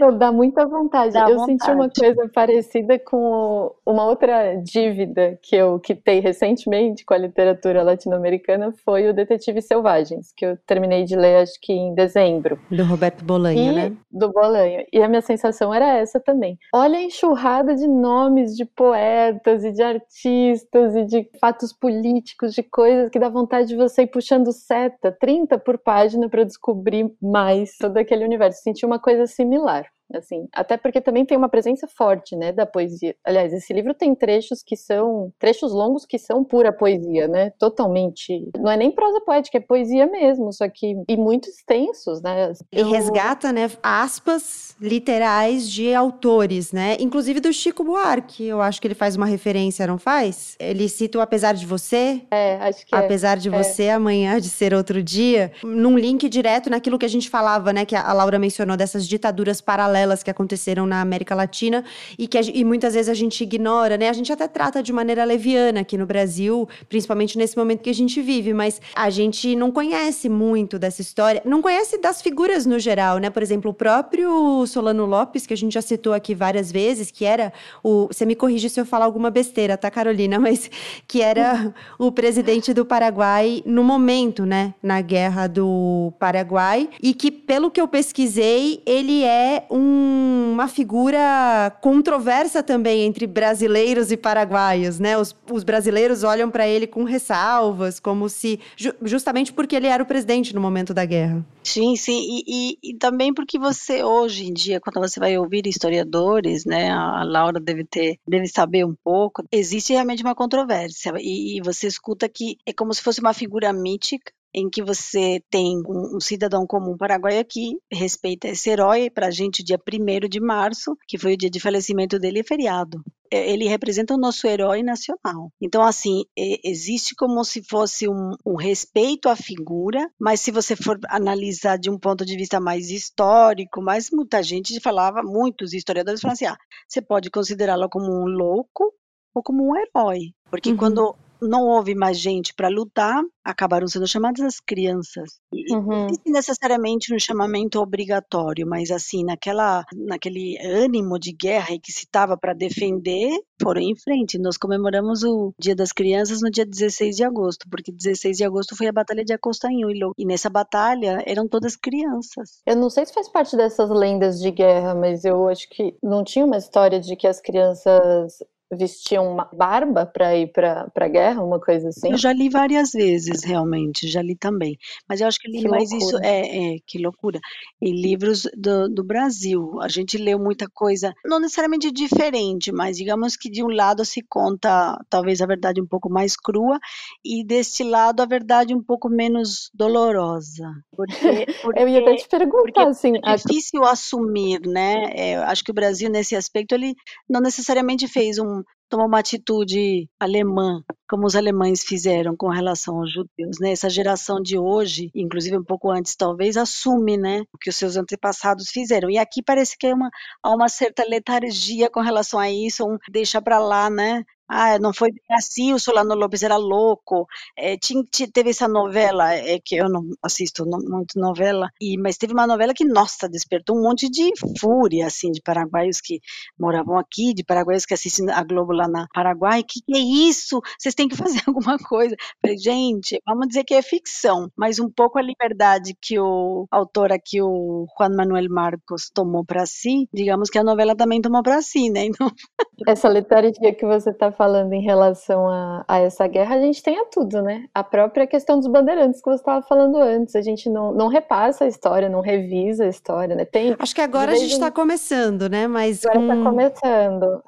Não, dá muita vontade. Dá eu vontade. senti uma coisa parecida com uma outra dívida que eu quitei recentemente com a literatura latino-americana foi o Detetive Selvagens, que eu terminei de ler acho que em dezembro.
Do Roberto Bolanho,
e,
né?
Do Bolanho. E a minha sensação era essa também. Olha a enxurrada de nomes de poetas e de artistas e de fatos políticos, de coisas que dá vontade de você ir puxando seta, 30 por página para descobrir descobrir mais todo aquele universo. Senti uma coisa similar assim, até porque também tem uma presença forte, né, da poesia. Aliás, esse livro tem trechos que são trechos longos que são pura poesia, né? Totalmente, não é nem prosa poética, é poesia mesmo, só que e muito extensos, né?
E resgata, né, aspas literais de autores, né? Inclusive do Chico Buarque, eu acho que ele faz uma referência, não faz? Ele cita o apesar de você?
É, acho que
é. Apesar
é.
de você, é. amanhã de ser outro dia, num link direto naquilo que a gente falava, né, que a Laura mencionou dessas ditaduras paralelas paralelas que aconteceram na América Latina e que e muitas vezes a gente ignora, né? A gente até trata de maneira leviana aqui no Brasil, principalmente nesse momento que a gente vive, mas a gente não conhece muito dessa história, não conhece das figuras no geral, né? Por exemplo, o próprio Solano Lopes, que a gente já citou aqui várias vezes, que era o. Você me corrige se eu falar alguma besteira, tá, Carolina? Mas que era o presidente do Paraguai no momento, né? Na guerra do Paraguai, e que, pelo que eu pesquisei, ele é um uma figura controversa também entre brasileiros e paraguaios, né? Os, os brasileiros olham para ele com ressalvas, como se ju, justamente porque ele era o presidente no momento da guerra.
Sim, sim, e, e, e, também porque você hoje em dia, quando você vai ouvir historiadores, né, a Laura deve ter, deve saber um pouco, existe realmente uma controvérsia e, e você escuta que é como se fosse uma figura mítica em que você tem um, um cidadão comum paraguaio que respeita esse herói, para a gente, dia 1 de março, que foi o dia de falecimento dele, é feriado é, ele representa o nosso herói nacional. Então, assim, existe como se fosse um, um, respeito à figura, mas se você for analisar de um ponto de vista mais histórico, mais muita gente falava, muitos historiadores falavam assim: ah, você pode considerá-lo como um louco ou como um herói. Porque uhum. quando não houve mais gente para lutar, acabaram sendo chamadas as crianças. E uhum. não necessariamente um chamamento obrigatório, mas assim, naquela, naquele ânimo de guerra e que se estava para defender, foram em frente. Nós comemoramos o Dia das Crianças no dia 16 de agosto, porque 16 de agosto foi a Batalha de Acostanhuelo. E nessa batalha eram todas crianças.
Eu não sei se faz parte dessas lendas de guerra, mas eu acho que não tinha uma história de que as crianças vestiam uma barba para ir para a guerra, uma coisa assim?
Eu já li várias vezes, realmente, já li também. Mas eu acho que li que mais loucura. isso, é, é, que loucura, em livros do, do Brasil. A gente leu muita coisa, não necessariamente diferente, mas digamos que de um lado se conta talvez a verdade um pouco mais crua, e deste lado a verdade um pouco menos dolorosa.
Porque, porque eu ia até te perguntar, assim...
É difícil a... assumir, né? É, acho que o Brasil, nesse aspecto, ele não necessariamente fez um home tomou uma atitude alemã como os alemães fizeram com relação aos judeus, né? Essa geração de hoje, inclusive um pouco antes talvez, assume, né, o que os seus antepassados fizeram. E aqui parece que é uma, há uma certa letargia com relação a isso, um deixa para lá, né? Ah, não foi bem assim, o Solano Lopes era louco. É, tinha, teve essa novela, é, que eu não assisto muito novela, e, mas teve uma novela que, nossa, despertou um monte de fúria, assim, de paraguaios que moravam aqui, de paraguaios que assistem a Globo lá na Paraguai. Que que é isso? Vocês têm que fazer alguma coisa. Falei, gente, vamos dizer que é ficção, mas um pouco a liberdade que o autor aqui, o Juan Manuel Marcos, tomou para si, digamos que a novela também tomou para si, né? Então...
Essa letargia que você está falando em relação a, a, essa guerra, a gente tem a tudo, né? A própria questão dos bandeirantes que você estava falando antes. A gente não, não repassa a história, não revisa a história, né? Tem,
Acho que agora a gente está começando, né? Mas
agora está com... começando.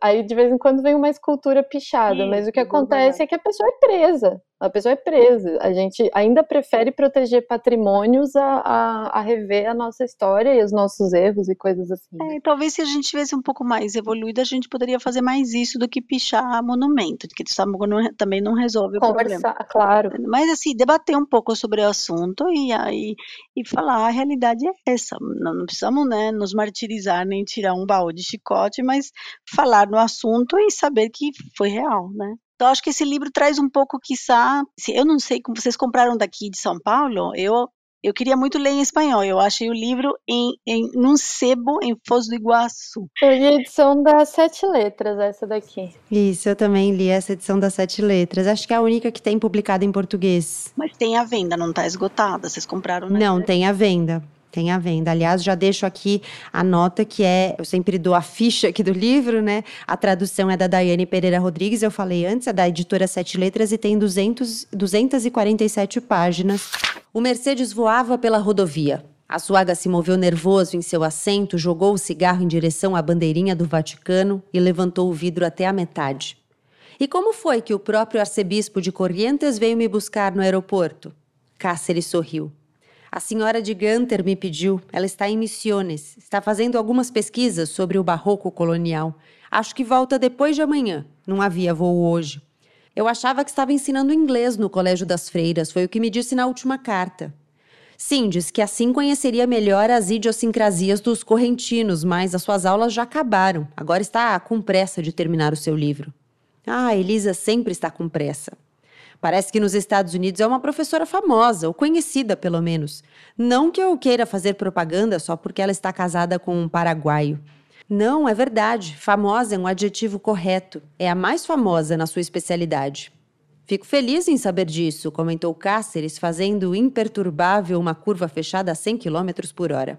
aí de vez em quando vem uma escultura pichada, Sim, mas o que acontece é que a pessoa é presa. A pessoa é presa. A gente ainda prefere proteger patrimônios a, a, a rever a nossa história e os nossos erros e coisas assim.
É, talvez se a gente tivesse um pouco mais evoluído, a gente poderia fazer mais isso do que pichar monumento, porque não, também não resolve
Conversar,
o problema.
claro.
Mas assim, debater um pouco sobre o assunto e aí e falar a realidade é essa. Não, não precisamos né, nos martirizar nem tirar um baú de chicote, mas falar no assunto e saber que foi real, né? Então, acho que esse livro traz um pouco, quiçá, eu não sei como vocês compraram daqui de São Paulo, eu eu queria muito ler em espanhol. Eu achei o livro em, em num sebo em Foz do Iguaçu.
Eu li a edição das sete letras, essa daqui.
Isso, eu também li essa edição das sete letras. Acho que é a única que tem publicada em português.
Mas tem a venda, não está esgotada. Vocês compraram? Né?
Não, tem a venda. Tem a venda. Aliás, já deixo aqui a nota que é, eu sempre dou a ficha aqui do livro, né? A tradução é da Daiane Pereira Rodrigues, eu falei antes, é da editora Sete Letras e tem 200, 247 páginas. O Mercedes voava pela rodovia. A Suaga se moveu nervoso em seu assento, jogou o cigarro em direção à bandeirinha do Vaticano e levantou o vidro até a metade. E como foi que o próprio arcebispo de Corrientes veio me buscar no aeroporto? Cáceres sorriu. A senhora de Ganter me pediu. Ela está em Missiones. Está fazendo algumas pesquisas sobre o barroco colonial. Acho que volta depois de amanhã. Não havia voo hoje. Eu achava que estava ensinando inglês no Colégio das Freiras. Foi o que me disse na última carta. Sim, disse que assim conheceria melhor as idiosincrasias dos correntinos, mas as suas aulas já acabaram. Agora está com pressa de terminar o seu livro. Ah, Elisa sempre está com pressa. Parece que nos Estados Unidos é uma professora famosa, ou conhecida pelo menos. Não que eu queira fazer propaganda só porque ela está casada com um paraguaio. Não, é verdade. Famosa é um adjetivo correto. É a mais famosa na sua especialidade. Fico feliz em saber disso, comentou Cáceres, fazendo imperturbável uma curva fechada a 100 km por hora.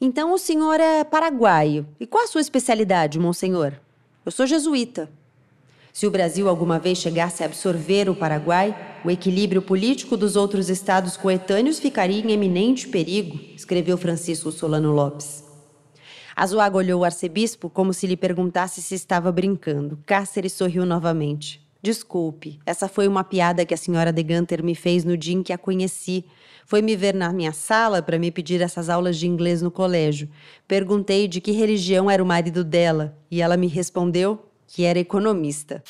Então o senhor é paraguaio. E qual a sua especialidade, monsenhor? Eu sou jesuíta. Se o Brasil alguma vez chegasse a absorver o Paraguai, o equilíbrio político dos outros estados coetâneos ficaria em eminente perigo, escreveu Francisco Solano Lopes. Azuaga olhou o arcebispo como se lhe perguntasse se estava brincando. Cáceres sorriu novamente. Desculpe, essa foi uma piada que a senhora de Ganter me fez no dia em que a conheci. Foi me ver na minha sala para me pedir essas aulas de inglês no colégio. Perguntei de que religião era o marido dela e ela me respondeu que era economista.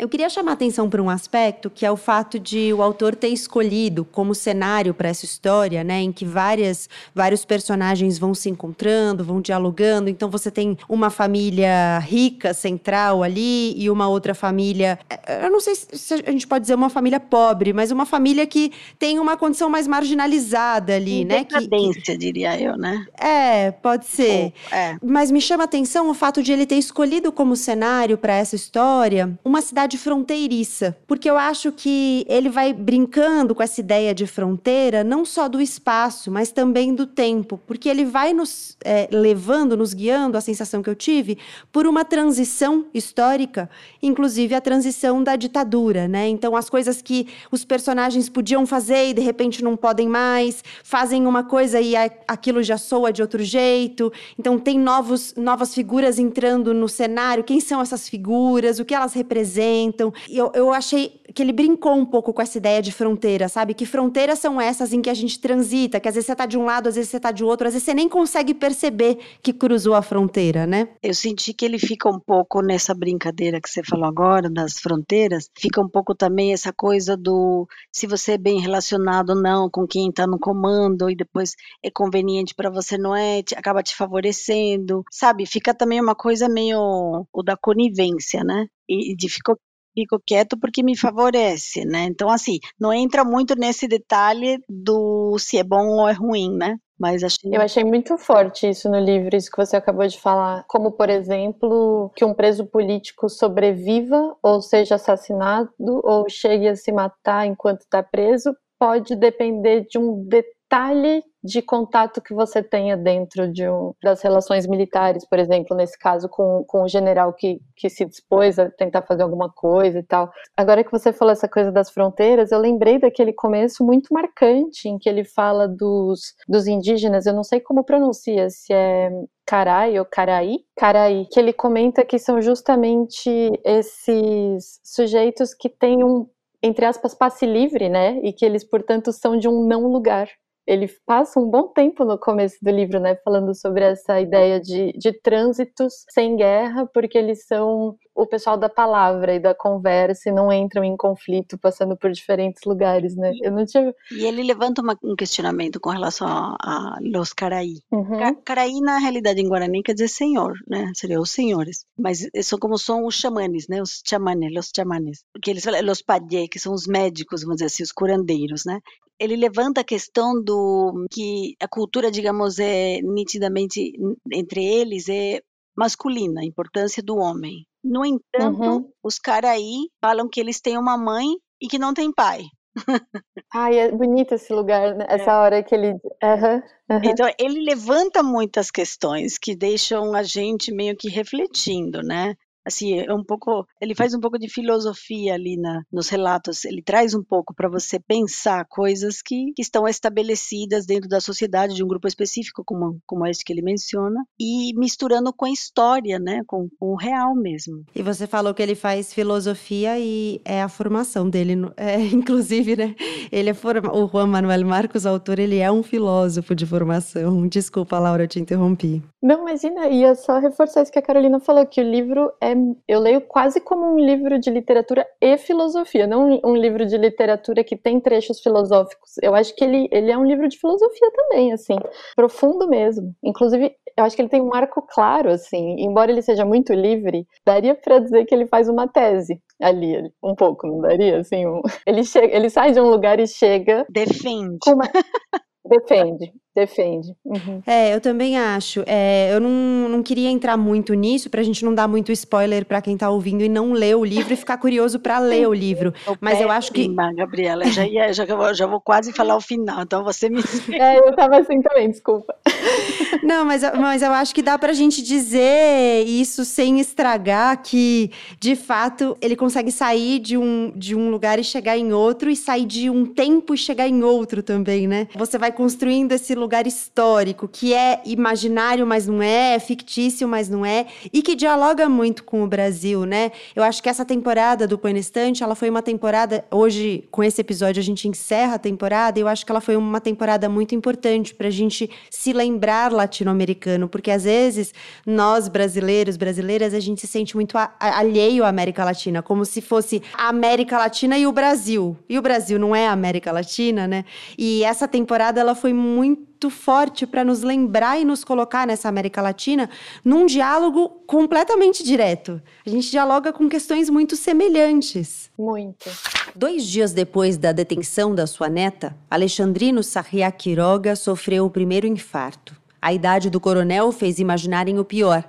Eu queria chamar atenção para um aspecto que é o fato de o autor ter escolhido como cenário para essa história, né, em que várias, vários personagens vão se encontrando, vão dialogando. Então você tem uma família rica, central ali, e uma outra família. Eh, eu não sei se a gente pode dizer uma família pobre, mas uma família que tem uma condição mais marginalizada ali, né?
Decadência, que, diria eu, né?
É, pode ser. é. Mas me chama atenção o fato de ele ter escolhido como cenário para essa história uma cidade cidade fronteiriça, porque eu acho que ele vai brincando com essa ideia de fronteira, não só do espaço, mas também do tempo, porque ele vai nos é, levando, nos guiando, a sensação que eu tive, por uma transição histórica, inclusive a transição da ditadura, né? Então, as coisas que os personagens podiam fazer e de repente não podem mais, fazem uma coisa e aquilo já soa de outro jeito. Então, tem novos, novas figuras entrando no cenário. Quem são essas figuras? O que elas representam? Enfrentam. Eu, eu achei que ele brincou um pouco com essa ideia de fronteira, sabe? Que fronteiras são essas em que a gente transita, que às vezes você tá de um lado, às vezes você tá de outro, às vezes você nem consegue perceber que cruzou a fronteira, né?
Eu senti que ele fica um pouco nessa brincadeira que você falou agora, das fronteiras, fica um pouco também essa coisa do se você é bem relacionado ou não com quem está no comando e depois é conveniente para você, não é? Te, acaba te favorecendo, sabe? Fica também uma coisa meio o da conivência, né? E de ficou fico quieto porque me favorece, né? Então, assim, não entra muito nesse detalhe do se é bom ou é ruim, né? Mas achei...
Eu achei muito forte isso no livro, isso que você acabou de falar. Como, por exemplo, que um preso político sobreviva ou seja assassinado ou chegue a se matar enquanto está preso pode depender de um detalhe de contato que você tenha dentro de um, das relações militares, por exemplo, nesse caso com, com o general que, que se dispôs a tentar fazer alguma coisa e tal. Agora que você falou essa coisa das fronteiras, eu lembrei daquele começo muito marcante em que ele fala dos, dos indígenas, eu não sei como pronuncia, se é Carai ou Caraí, Caraí, que ele comenta que são justamente esses sujeitos que têm um entre aspas, passe livre, né? E que eles, portanto, são de um não lugar ele passa um bom tempo no começo do livro, né, falando sobre essa ideia de, de trânsitos sem guerra, porque eles são o pessoal da palavra e da conversa e não entram em conflito passando por diferentes lugares, né?
Eu não tinha... E ele levanta uma, um questionamento com relação a, a los caraí. Uhum. Ca, caraí, na realidade, em Guarani, quer dizer senhor, né? Seria os senhores. Mas são como são os xamanes, né? Os chamanes, os chamanes. Porque eles falam, los pajé, que são os médicos, vamos dizer assim, os curandeiros, né? Ele levanta a questão do que a cultura, digamos, é nitidamente entre eles é masculina, a importância do homem. No entanto, uhum. os caras aí falam que eles têm uma mãe e que não tem pai.
Ai, é bonito esse lugar, né? essa é. hora que ele. Uhum,
uhum. Então, ele levanta muitas questões que deixam a gente meio que refletindo, né? Assim, é um pouco, ele faz um pouco de filosofia ali na, nos relatos, ele traz um pouco para você pensar coisas que, que, estão estabelecidas dentro da sociedade de um grupo específico, como, como este que ele menciona, e misturando com a história, né, com, com o real mesmo.
E você falou que ele faz filosofia e é a formação dele, é, inclusive, né, ele é forma, o Juan Manuel Marcos, autor, ele é um filósofo de formação. Desculpa, Laura, eu te interrompi.
Não, imagina, ia só reforçar isso que a Carolina falou, que o livro é eu leio quase como um livro de literatura e filosofia, não um livro de literatura que tem trechos filosóficos. Eu acho que ele, ele é um livro de filosofia também, assim, profundo mesmo. Inclusive, eu acho que ele tem um arco claro, assim, embora ele seja muito livre, daria para dizer que ele faz uma tese ali, um pouco, não daria? Assim, um... ele, chega, ele sai de um lugar e chega.
Defende.
Uma... Defende, defende. Uhum.
É, eu também acho. É, eu não, não queria entrar muito nisso pra gente não dar muito spoiler para quem tá ouvindo e não ler o livro e ficar curioso para ler o livro.
Eu
Mas eu acho que.
Gabriela, já, ia, já, já vou quase falar o final, então você me.
É, eu tava assim também, desculpa.
Não, mas, mas eu acho que dá pra gente dizer isso sem estragar que, de fato, ele consegue sair de um, de um lugar e chegar em outro, e sair de um tempo e chegar em outro também, né? Você vai construindo esse lugar histórico que é imaginário, mas não é, é fictício, mas não é, e que dialoga muito com o Brasil, né? Eu acho que essa temporada do Põe Estante, ela foi uma temporada, hoje, com esse episódio, a gente encerra a temporada, e eu acho que ela foi uma temporada muito importante pra gente se lembrar latino-americano, porque às vezes nós brasileiros, brasileiras, a gente se sente muito alheio à América Latina, como se fosse a América Latina e o Brasil. E o Brasil não é a América Latina, né? E essa temporada ela foi muito forte para nos lembrar e nos colocar nessa América Latina num diálogo completamente direto. A gente dialoga com questões muito semelhantes.
Muito.
Dois dias depois da detenção da sua neta, Alexandrino Sarria Quiroga sofreu o primeiro infarto. A idade do coronel fez imaginarem o pior.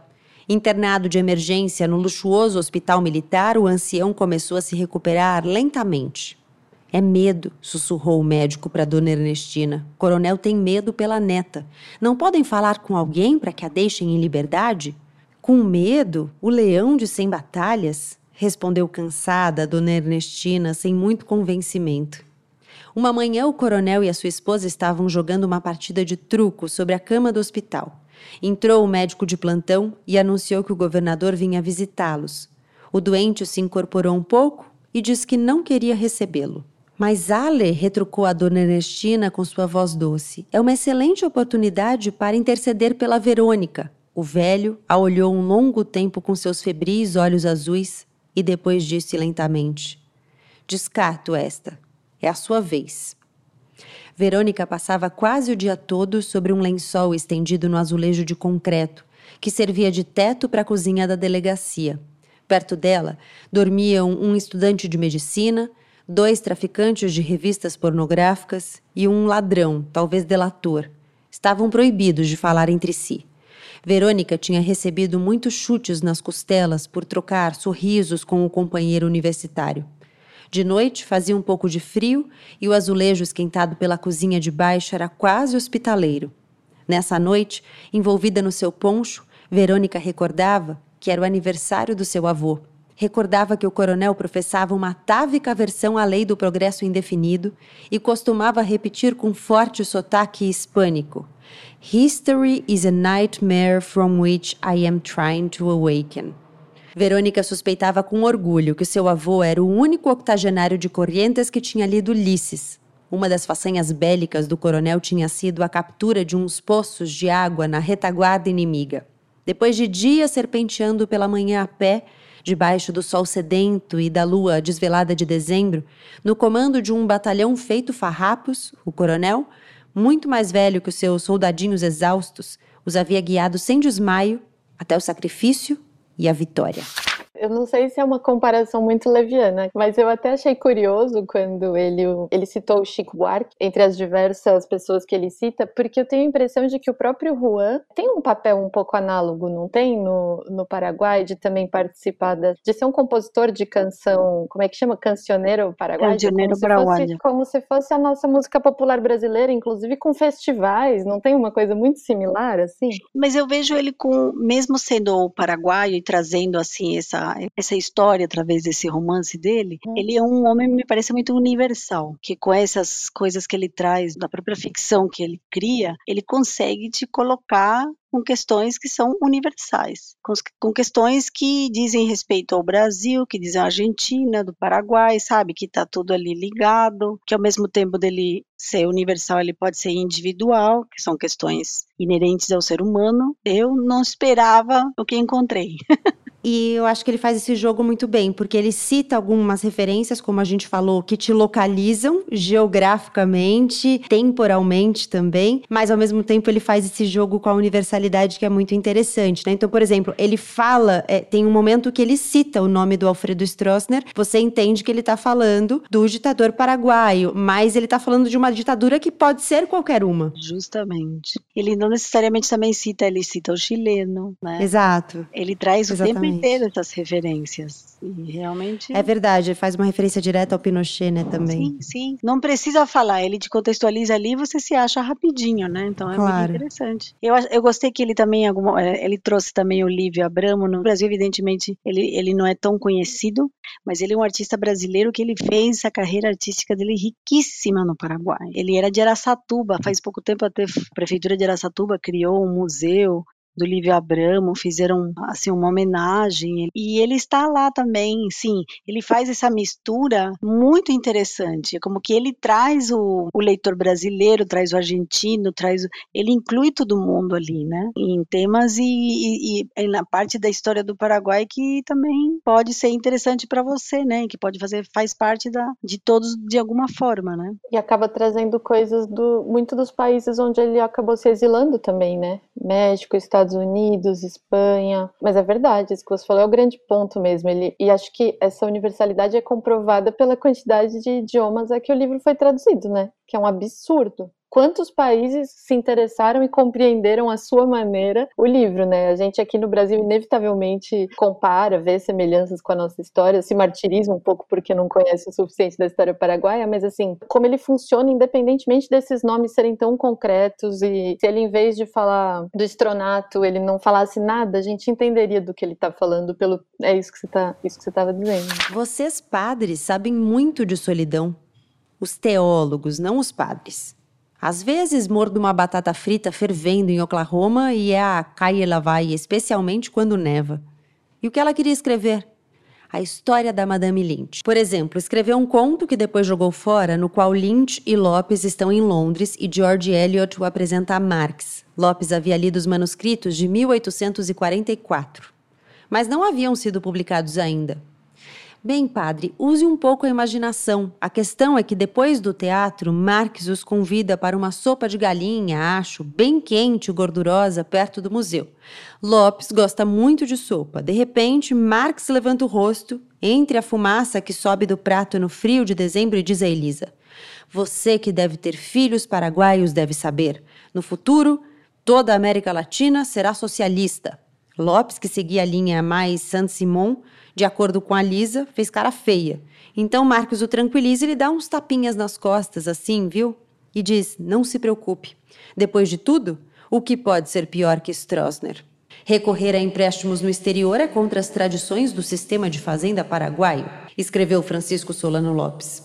Internado de emergência no luxuoso hospital militar, o ancião começou a se recuperar lentamente. É medo, sussurrou o médico para Dona Ernestina. Coronel tem medo pela neta. Não podem falar com alguém para que a deixem em liberdade? Com medo? O leão de cem batalhas? Respondeu cansada Dona Ernestina, sem muito convencimento. Uma manhã, o coronel e a sua esposa estavam jogando uma partida de truco sobre a cama do hospital. Entrou o médico de plantão e anunciou que o governador vinha visitá-los. O doente se incorporou um pouco e disse que não queria recebê-lo. Mas Ale, retrucou a dona Ernestina com sua voz doce, é uma excelente oportunidade para interceder pela Verônica. O velho a olhou um longo tempo com seus febris olhos azuis e depois disse lentamente: Descarto esta. É a sua vez. Verônica passava quase o dia todo sobre um lençol estendido no azulejo de concreto, que servia de teto para a cozinha da delegacia. Perto dela dormiam um estudante de medicina, dois traficantes de revistas pornográficas e um ladrão, talvez delator. Estavam proibidos de falar entre si. Verônica tinha recebido muitos chutes nas costelas por trocar sorrisos com o companheiro universitário. De noite fazia um pouco de frio e o azulejo esquentado pela cozinha de baixo era quase hospitaleiro. Nessa noite, envolvida no seu poncho, Verônica recordava que era o aniversário do seu avô. Recordava que o coronel professava uma atávica aversão à lei do progresso indefinido e costumava repetir com forte sotaque hispânico: History is a nightmare from which I am trying to awaken. Verônica suspeitava com orgulho que seu avô era o único octogenário de Corrientes que tinha lido Ulisses. Uma das façanhas bélicas do coronel tinha sido a captura de uns poços de água na retaguarda inimiga. Depois de dias serpenteando pela manhã a pé, debaixo do sol sedento e da lua desvelada de dezembro, no comando de um batalhão feito farrapos, o coronel, muito mais velho que os seus soldadinhos exaustos, os havia guiado sem desmaio até o sacrifício e a vitória.
Eu não sei se é uma comparação muito leviana, mas eu até achei curioso quando ele, ele citou o Chico Buarque, entre as diversas pessoas que ele cita, porque eu tenho a impressão de que o próprio Juan tem um papel um pouco análogo, não tem, no, no Paraguai, de também participar, da, de ser um compositor de canção, como é que chama? Cancioneiro paraguaio?
Cancioneiro
paraguaio. Como se fosse a nossa música popular brasileira, inclusive com festivais, não tem uma coisa muito similar, assim?
Mas eu vejo ele com, mesmo sendo paraguaio e trazendo, assim, essa essa história através desse romance dele, hum. ele é um homem, me parece muito universal, que com essas coisas que ele traz, da própria ficção que ele cria, ele consegue te colocar com questões que são universais, com, com, questões que dizem respeito ao Brasil, que dizem a Argentina, do Paraguai, sabe, que está tudo ali ligado, que ao mesmo tempo dele ser universal, ele pode ser individual, que são questões inerentes ao ser humano. Eu não esperava o que encontrei.
E eu acho que ele faz esse jogo muito bem, porque ele cita algumas referências, como a gente falou, que te localizam geograficamente, temporalmente também, mas ao mesmo tempo ele faz esse jogo com a universalidade que é muito interessante, né? Então, por exemplo, ele fala, é, tem um momento que ele cita o nome do Alfredo Stroessner, você entende que ele está falando do ditador paraguaio, mas ele está falando de uma ditadura que pode ser qualquer uma.
Justamente. Ele não necessariamente também cita, ele cita o chileno, né?
Exato.
Ele traz o Exatamente. tempo ter essas referências. E realmente.
É verdade, faz uma referência direta ao Pinochet, né, também.
Sim, sim. Não precisa falar, ele te contextualiza ali você se acha rapidinho, né? Então é claro. muito interessante. Eu, eu gostei que ele também, é, ele trouxe também o Lívio Abramo. No Brasil, evidentemente, ele, ele não é tão conhecido, mas ele é um artista brasileiro que ele fez a carreira artística dele riquíssima no Paraguai. Ele era de Araçatuba, faz pouco tempo até a prefeitura de Araçatuba criou um museu do Lívio Abramo, fizeram assim uma homenagem e ele está lá também, sim, ele faz essa mistura muito interessante, como que ele traz o, o leitor brasileiro, traz o argentino, traz, ele inclui todo mundo ali, né, em temas e, e, e na parte da história do Paraguai que também pode ser interessante para você, né, que pode fazer, faz parte da, de todos de alguma forma, né.
E acaba trazendo coisas do, muito dos países onde ele acabou se exilando também, né, México, Estados Estados Unidos, Espanha. Mas é verdade, isso que você falou é o grande ponto mesmo. Ele, e acho que essa universalidade é comprovada pela quantidade de idiomas a que o livro foi traduzido, né? Que é um absurdo quantos países se interessaram e compreenderam à sua maneira o livro, né? A gente aqui no Brasil inevitavelmente compara, vê semelhanças com a nossa história, se martiriza um pouco porque não conhece o suficiente da história paraguaia, mas assim, como ele funciona independentemente desses nomes serem tão concretos e se ele em vez de falar do estronato, ele não falasse nada, a gente entenderia do que ele está falando pelo é isso que você tá, isso que você estava dizendo.
Vocês padres sabem muito de solidão. Os teólogos, não os padres. Às vezes mordo uma batata frita fervendo em Oklahoma e é a caia ela vai, especialmente quando neva. E o que ela queria escrever? a história da Madame Lynch. Por exemplo, escreveu um conto que depois jogou fora, no qual Lynch e Lopes estão em Londres e George Eliot o apresenta a Marx. Lopes havia lido os manuscritos de 1844, mas não haviam sido publicados ainda. Bem, padre, use um pouco a imaginação. A questão é que depois do teatro, Marx os convida para uma sopa de galinha, acho, bem quente e gordurosa, perto do museu. Lopes gosta muito de sopa. De repente, Marx levanta o rosto, entre a fumaça que sobe do prato no frio de dezembro e diz a Elisa: Você que deve ter filhos paraguaios deve saber. No futuro, toda a América Latina será socialista. Lopes, que seguia a linha mais Saint-Simon, de acordo com a Lisa, fez cara feia. Então Marcos o tranquiliza e lhe dá uns tapinhas nas costas, assim, viu? E diz: Não se preocupe. Depois de tudo, o que pode ser pior que Stroessner? Recorrer a empréstimos no exterior é contra as tradições do sistema de fazenda paraguaio, escreveu Francisco Solano Lopes.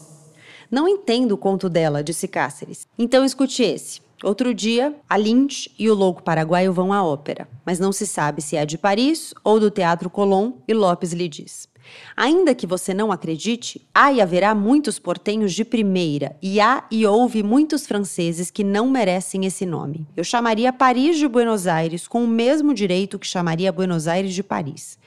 Não entendo o conto dela, disse Cáceres. Então escute esse. Outro dia, a Lynch e o louco paraguaio vão à ópera, mas não se sabe se é de Paris ou do Teatro Colón, e Lopes lhe diz: Ainda que você não acredite, há e haverá muitos portenhos de primeira, e há e houve muitos franceses que não merecem esse nome. Eu chamaria Paris de Buenos Aires com o mesmo direito que chamaria Buenos Aires de Paris.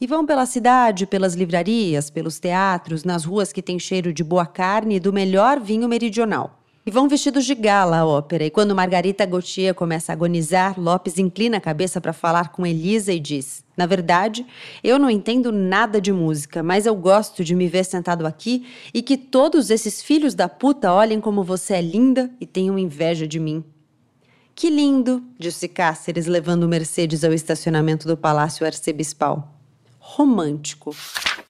E vão pela cidade, pelas livrarias, pelos teatros, nas ruas que têm cheiro de boa carne e do melhor vinho meridional. E vão vestidos de gala à ópera. E quando Margarita Gautier começa a agonizar, Lopes inclina a cabeça para falar com Elisa e diz: Na verdade, eu não entendo nada de música, mas eu gosto de me ver sentado aqui e que todos esses filhos da puta olhem como você é linda e tenham inveja de mim. Que lindo, disse Cáceres, levando Mercedes ao estacionamento do Palácio Arcebispal. Romântico.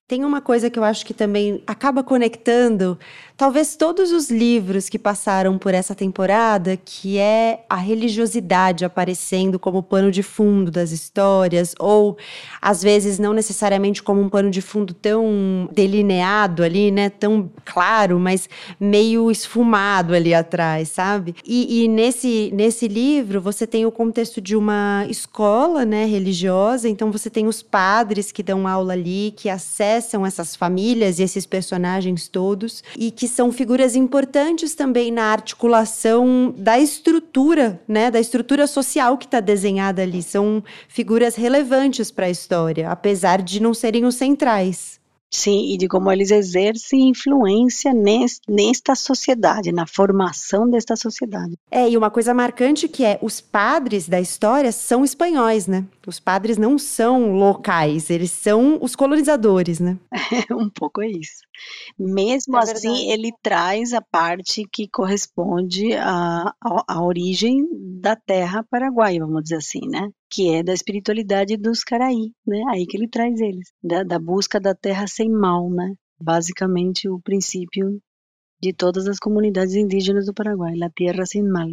Tem uma coisa que eu acho que também acaba conectando talvez todos os livros que passaram por essa temporada, que é a religiosidade aparecendo como pano de fundo das histórias, ou às vezes não necessariamente como um pano de fundo tão delineado ali, né, tão claro, mas meio esfumado ali atrás, sabe? E, e nesse, nesse livro você tem o contexto de uma escola, né, religiosa, então você tem os padres que dão aula ali, que acessam essas famílias e esses personagens todos, e que que são figuras importantes também na articulação da estrutura, né, da estrutura social que está desenhada ali. São figuras relevantes para a história, apesar de não serem os centrais.
Sim, e de como eles exercem influência nesta sociedade, na formação desta sociedade.
É, e uma coisa marcante que é os padres da história são espanhóis, né? Os padres não são locais, eles são os colonizadores, né?
É, um pouco é isso. Mesmo é assim, ele traz a parte que corresponde à origem da terra paraguaia, vamos dizer assim, né? que é da espiritualidade dos Caraí, né? Aí que ele traz eles, da, da busca da terra sem mal, né? Basicamente o princípio de todas as comunidades indígenas do Paraguai, la tierra sin mal.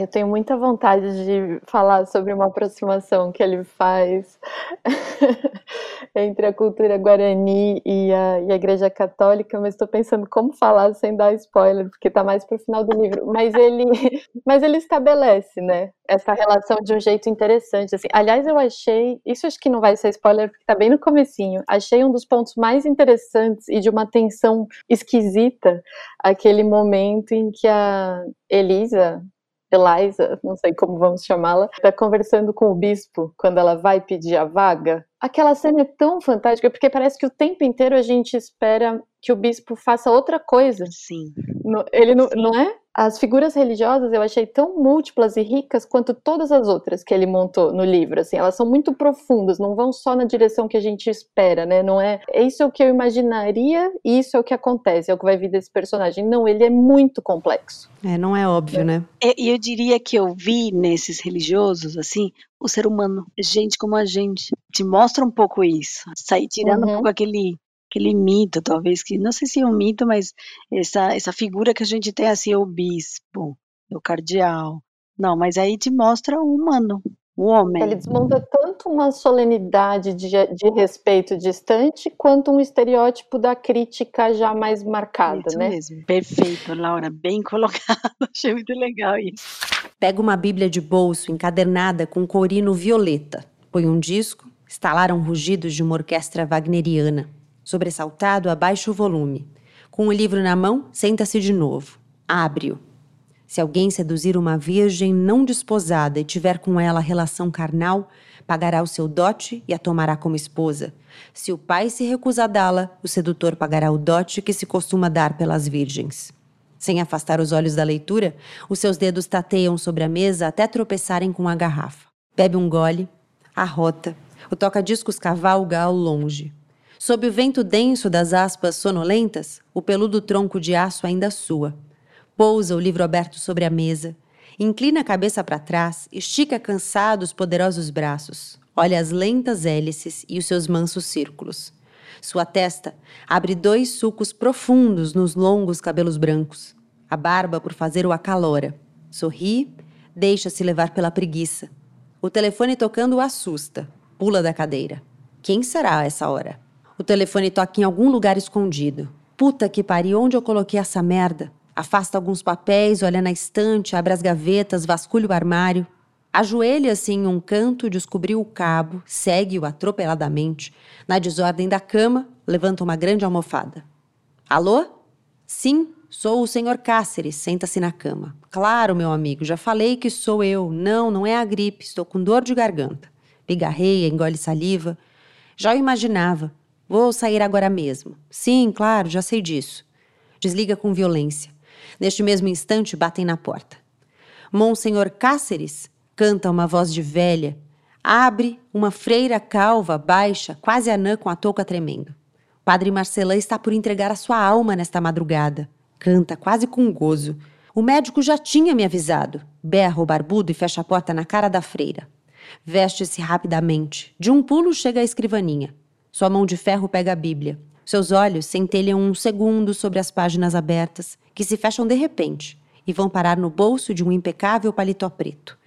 Eu tenho muita vontade de falar sobre uma aproximação que ele faz entre a cultura guarani e a, e a Igreja Católica, mas estou pensando como falar sem dar spoiler, porque está mais para o final do livro. Mas ele, mas ele estabelece, né, essa relação de um jeito interessante. Assim. Aliás, eu achei, isso acho que não vai ser spoiler, porque está bem no comecinho. Achei um dos pontos mais interessantes e de uma tensão esquisita aquele momento em que a Elisa, Eliza, não sei como vamos chamá-la, está conversando com o bispo quando ela vai pedir a vaga. Aquela cena é tão fantástica porque parece que o tempo inteiro a gente espera que o bispo faça outra coisa.
Sim.
Ele não, não é? As figuras religiosas eu achei tão múltiplas e ricas quanto todas as outras que ele montou no livro, assim, elas são muito profundas, não vão só na direção que a gente espera, né? Não é, isso é o que eu imaginaria e isso é o que acontece, é o que vai vir desse personagem. Não, ele é muito complexo.
É, não é óbvio, né?
E eu diria que eu vi nesses religiosos, assim, o ser humano, gente como a gente. Te mostra um pouco isso. Sair tirando uhum. um pouco aquele aquele mito, talvez, que não sei se é um mito, mas essa, essa figura que a gente tem assim, o bispo, o cardeal. Não, mas aí te mostra o humano, o homem.
Ele desmonta tanto uma solenidade de, de respeito distante, quanto um estereótipo da crítica já mais marcada,
isso
né?
mesmo, perfeito, Laura, bem colocado, achei muito legal isso.
Pega uma bíblia de bolso encadernada com corino violeta, põe um disco, instalaram rugidos de uma orquestra wagneriana Sobressaltado, abaixa o volume. Com o livro na mão, senta-se de novo. Abre-o. Se alguém seduzir uma virgem não desposada e tiver com ela relação carnal, pagará o seu dote e a tomará como esposa. Se o pai se recusa a dá-la, o sedutor pagará o dote que se costuma dar pelas virgens. Sem afastar os olhos da leitura, os seus dedos tateiam sobre a mesa até tropeçarem com a garrafa. Bebe um gole, arrota, o toca-discos cavalga ao longe. Sob o vento denso das aspas sonolentas, o peludo tronco de aço ainda sua. Pousa o livro aberto sobre a mesa. Inclina a cabeça para trás, estica cansado os poderosos braços. Olha as lentas hélices e os seus mansos círculos. Sua testa abre dois sulcos profundos nos longos cabelos brancos. A barba por fazer o acalora. Sorri, deixa-se levar pela preguiça. O telefone tocando o assusta. Pula da cadeira. Quem será a essa hora? O telefone toca em algum lugar escondido. Puta que pariu, onde eu coloquei essa merda? Afasta alguns papéis, olha na estante, abre as gavetas, vasculha o armário. Ajoelha-se em um canto, descobriu o cabo, segue-o atropeladamente. Na desordem da cama, levanta uma grande almofada. Alô? Sim, sou o senhor Cáceres, senta-se na cama. Claro, meu amigo, já falei que sou eu. Não, não é a gripe, estou com dor de garganta. Pigarreia, engole saliva. Já o imaginava. Vou sair agora mesmo. Sim, claro, já sei disso. Desliga com violência. Neste mesmo instante, batem na porta. Monsenhor Cáceres, canta uma voz de velha. Abre uma freira calva, baixa, quase anã com a touca tremendo. Padre Marcelã está por entregar a sua alma nesta madrugada. Canta quase com gozo. O médico já tinha me avisado. Berra o barbudo e fecha a porta na cara da freira. Veste-se rapidamente. De um pulo chega à escrivaninha. Sua mão de ferro pega a Bíblia. Seus olhos centelham um segundo sobre as páginas abertas, que se fecham de repente e vão parar no bolso de um impecável paletó preto.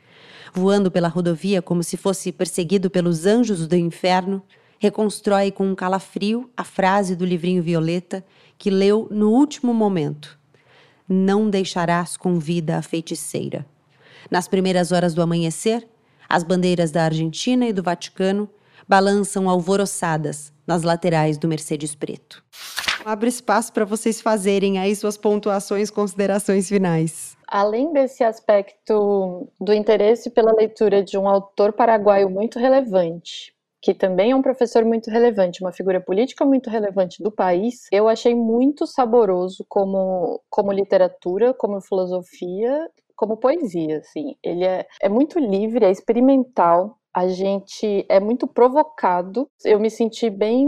Voando pela rodovia como se fosse perseguido pelos anjos do inferno, reconstrói com um calafrio a frase do livrinho violeta que leu no último momento: Não deixarás com vida a feiticeira. Nas primeiras horas do amanhecer, as bandeiras da Argentina e do Vaticano balançam alvoroçadas nas laterais do Mercedes preto. Abre espaço para vocês fazerem aí suas pontuações, considerações finais.
Além desse aspecto do interesse pela leitura de um autor paraguaio muito relevante, que também é um professor muito relevante, uma figura política muito relevante do país, eu achei muito saboroso como, como literatura, como filosofia, como poesia, assim. Ele é, é muito livre, é experimental, a gente é muito provocado. Eu me senti bem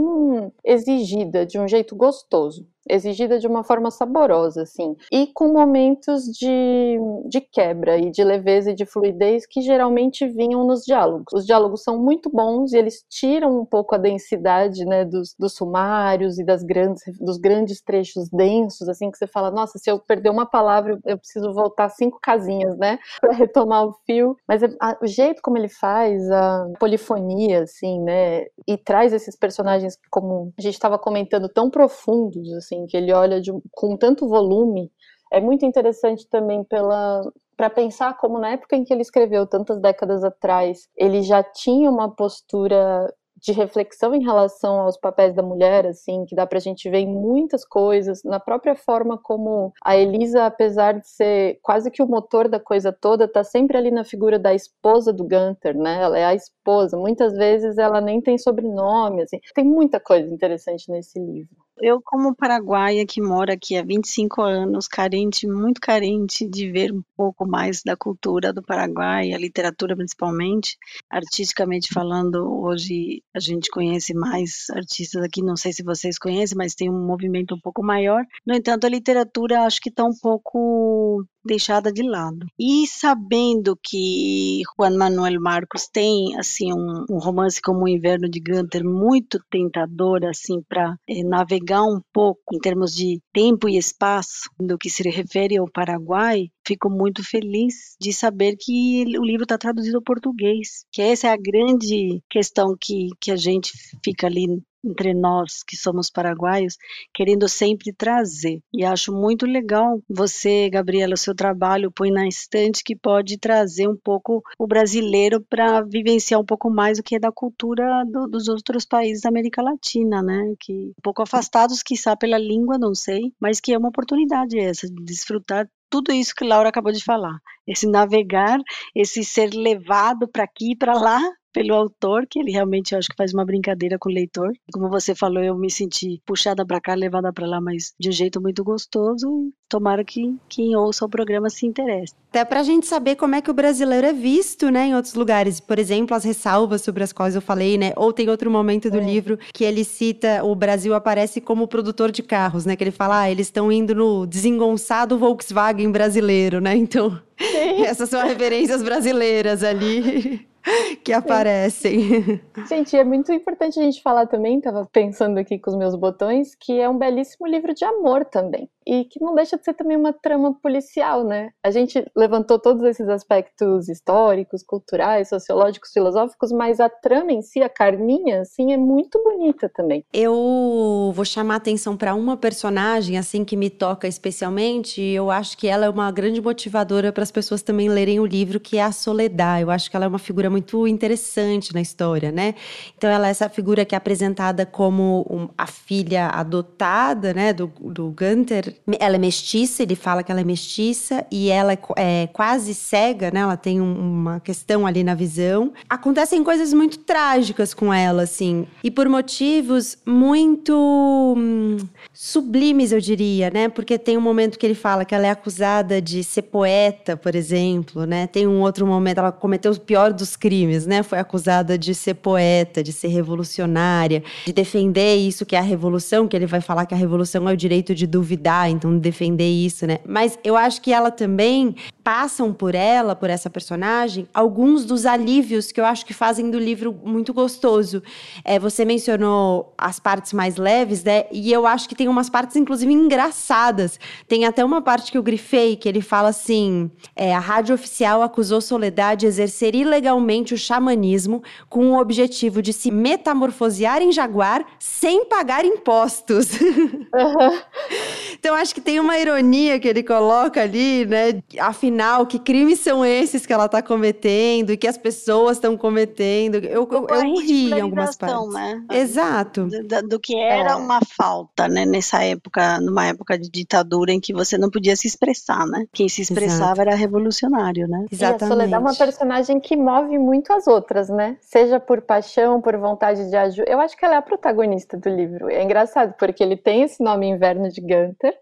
exigida de um jeito gostoso exigida de uma forma saborosa, assim, e com momentos de, de quebra e de leveza e de fluidez que geralmente vinham nos diálogos. Os diálogos são muito bons e eles tiram um pouco a densidade, né, dos, dos sumários e das grandes, dos grandes trechos densos, assim, que você fala, nossa, se eu perder uma palavra, eu preciso voltar cinco casinhas, né, para retomar o fio. Mas é, a, o jeito como ele faz, a polifonia, assim, né, e traz esses personagens, como a gente estava comentando, tão profundos, assim, assim, que ele olha de, com tanto volume, é muito interessante também pela para pensar como na época em que ele escreveu tantas décadas atrás, ele já tinha uma postura de reflexão em relação aos papéis da mulher, assim, que dá pra gente ver em muitas coisas, na própria forma como a Elisa, apesar de ser quase que o motor da coisa toda, tá sempre ali na figura da esposa do Gunther, né? Ela é a esposa. Muitas vezes ela nem tem sobrenome, assim. Tem muita coisa interessante nesse livro.
Eu, como paraguaia que mora aqui há 25 anos, carente, muito carente de ver um pouco mais da cultura do Paraguai, a literatura principalmente, artisticamente falando, hoje a gente conhece mais artistas aqui, não sei se vocês conhecem, mas tem um movimento um pouco maior. No entanto, a literatura acho que está um pouco deixada de lado. E sabendo que Juan Manuel Marcos tem assim um, um romance como O Inverno de Gunter muito tentador assim para é, navegar um pouco em termos de tempo e espaço no que se refere ao Paraguai, fico muito feliz de saber que o livro está traduzido ao português, que essa é a grande questão que, que a gente fica ali entre nós que somos paraguaios, querendo sempre trazer. E acho muito legal você, Gabriela, o seu trabalho põe na estante que pode trazer um pouco o brasileiro para vivenciar um pouco mais o que é da cultura do, dos outros países da América Latina, né? Que um pouco afastados, quizá pela língua, não sei, mas que é uma oportunidade essa de desfrutar tudo isso que Laura acabou de falar. Esse navegar, esse ser levado para aqui e para lá pelo autor, que ele realmente acho que faz uma brincadeira com o leitor. Como você falou, eu me senti puxada para cá, levada para lá, mas de um jeito muito gostoso. Tomara que quem ouça o programa se interesse.
Até para a gente saber como é que o brasileiro é visto, né, em outros lugares. Por exemplo, as ressalvas sobre as quais eu falei, né? Ou tem outro momento do é. livro que ele cita o Brasil aparece como produtor de carros, né? Que ele fala, ah, eles estão indo no desengonçado Volkswagen brasileiro, né? Então, essas são referências brasileiras ali. que aparecem.
Gente, é muito importante a gente falar também, estava pensando aqui com os meus botões, que é um belíssimo livro de amor também. E que não deixa de ser também uma trama policial, né? A gente levantou todos esses aspectos históricos, culturais, sociológicos, filosóficos, mas a trama em si, a carninha, assim, é muito bonita também.
Eu vou chamar atenção para uma personagem, assim, que me toca especialmente, eu acho que ela é uma grande motivadora para as pessoas também lerem o livro, que é a Soledad. Eu acho que ela é uma figura muito interessante na história, né? Então ela é essa figura que é apresentada como um, a filha adotada, né, do, do Gunther. Ela é mestiça, ele fala que ela é mestiça e ela é, é quase cega, né? Ela tem um, uma questão ali na visão. Acontecem coisas muito trágicas com ela, assim, e por motivos muito hum, sublimes, eu diria, né? Porque tem um momento que ele fala que ela é acusada de ser poeta, por exemplo, né? Tem um outro momento, ela cometeu o pior dos crimes, né? Foi acusada de ser poeta, de ser revolucionária, de defender isso que é a revolução, que ele vai falar que a revolução é o direito de duvidar, então defender isso, né? Mas eu acho que ela também passam por ela, por essa personagem, alguns dos alívios que eu acho que fazem do livro muito gostoso. É, você mencionou as partes mais leves, né? E eu acho que tem umas partes, inclusive, engraçadas. Tem até uma parte que eu grifei, que ele fala assim: é, a rádio oficial acusou Soledade de exercer ilegalmente o xamanismo com o objetivo de se metamorfosear em jaguar sem pagar impostos. Uhum. então, acho que tem uma ironia que ele coloca ali, né? Afinal, final, que crimes são esses que ela está cometendo e que as pessoas estão cometendo. Eu, eu, eu ri em algumas partes. Né? Exato.
Do, do, que era é. uma falta, né? Nessa época, numa época de ditadura em que você não podia se expressar, né? Quem se expressava Exato. era revolucionário, né?
Exatamente. E a Soledad é uma personagem que move muito as outras, né? Seja por paixão, por vontade de ajuda. Eu acho que ela é a protagonista do livro. É engraçado, porque ele tem esse nome Inverno de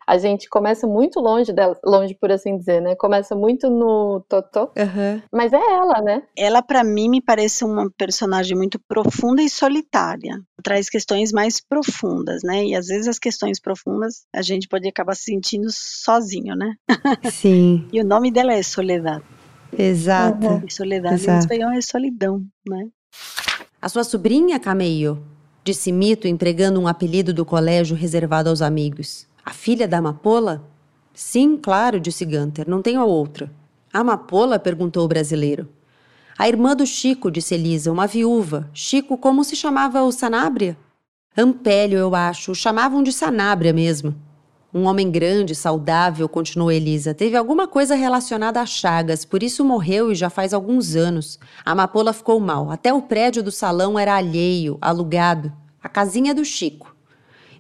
A gente começa muito longe dela, longe por assim dizer, né? Começa muito no Totó. Uhum. Mas é ela, né?
Ela, para mim, me parece uma personagem muito profunda e solitária. Traz questões mais profundas, né? E às vezes as questões profundas a gente pode acabar se sentindo sozinho, né?
Sim.
e o nome dela é Soledad.
Exato.
Uhum. Soledad Exato. em espanhol é solidão, né?
A sua sobrinha, Cameio, disse Mito, empregando um apelido do colégio reservado aos amigos. A filha da amapola? Sim, claro, disse Gunter, não tenho a outra. A amapola? perguntou o brasileiro. A irmã do Chico, disse Elisa, uma viúva. Chico, como se chamava o Sanabria? Ampélio, eu acho. O chamavam de Sanabria mesmo. Um homem grande, saudável, continuou Elisa. Teve alguma coisa relacionada a chagas, por isso morreu e já faz alguns anos. A amapola ficou mal. Até o prédio do salão era alheio, alugado. A casinha do Chico.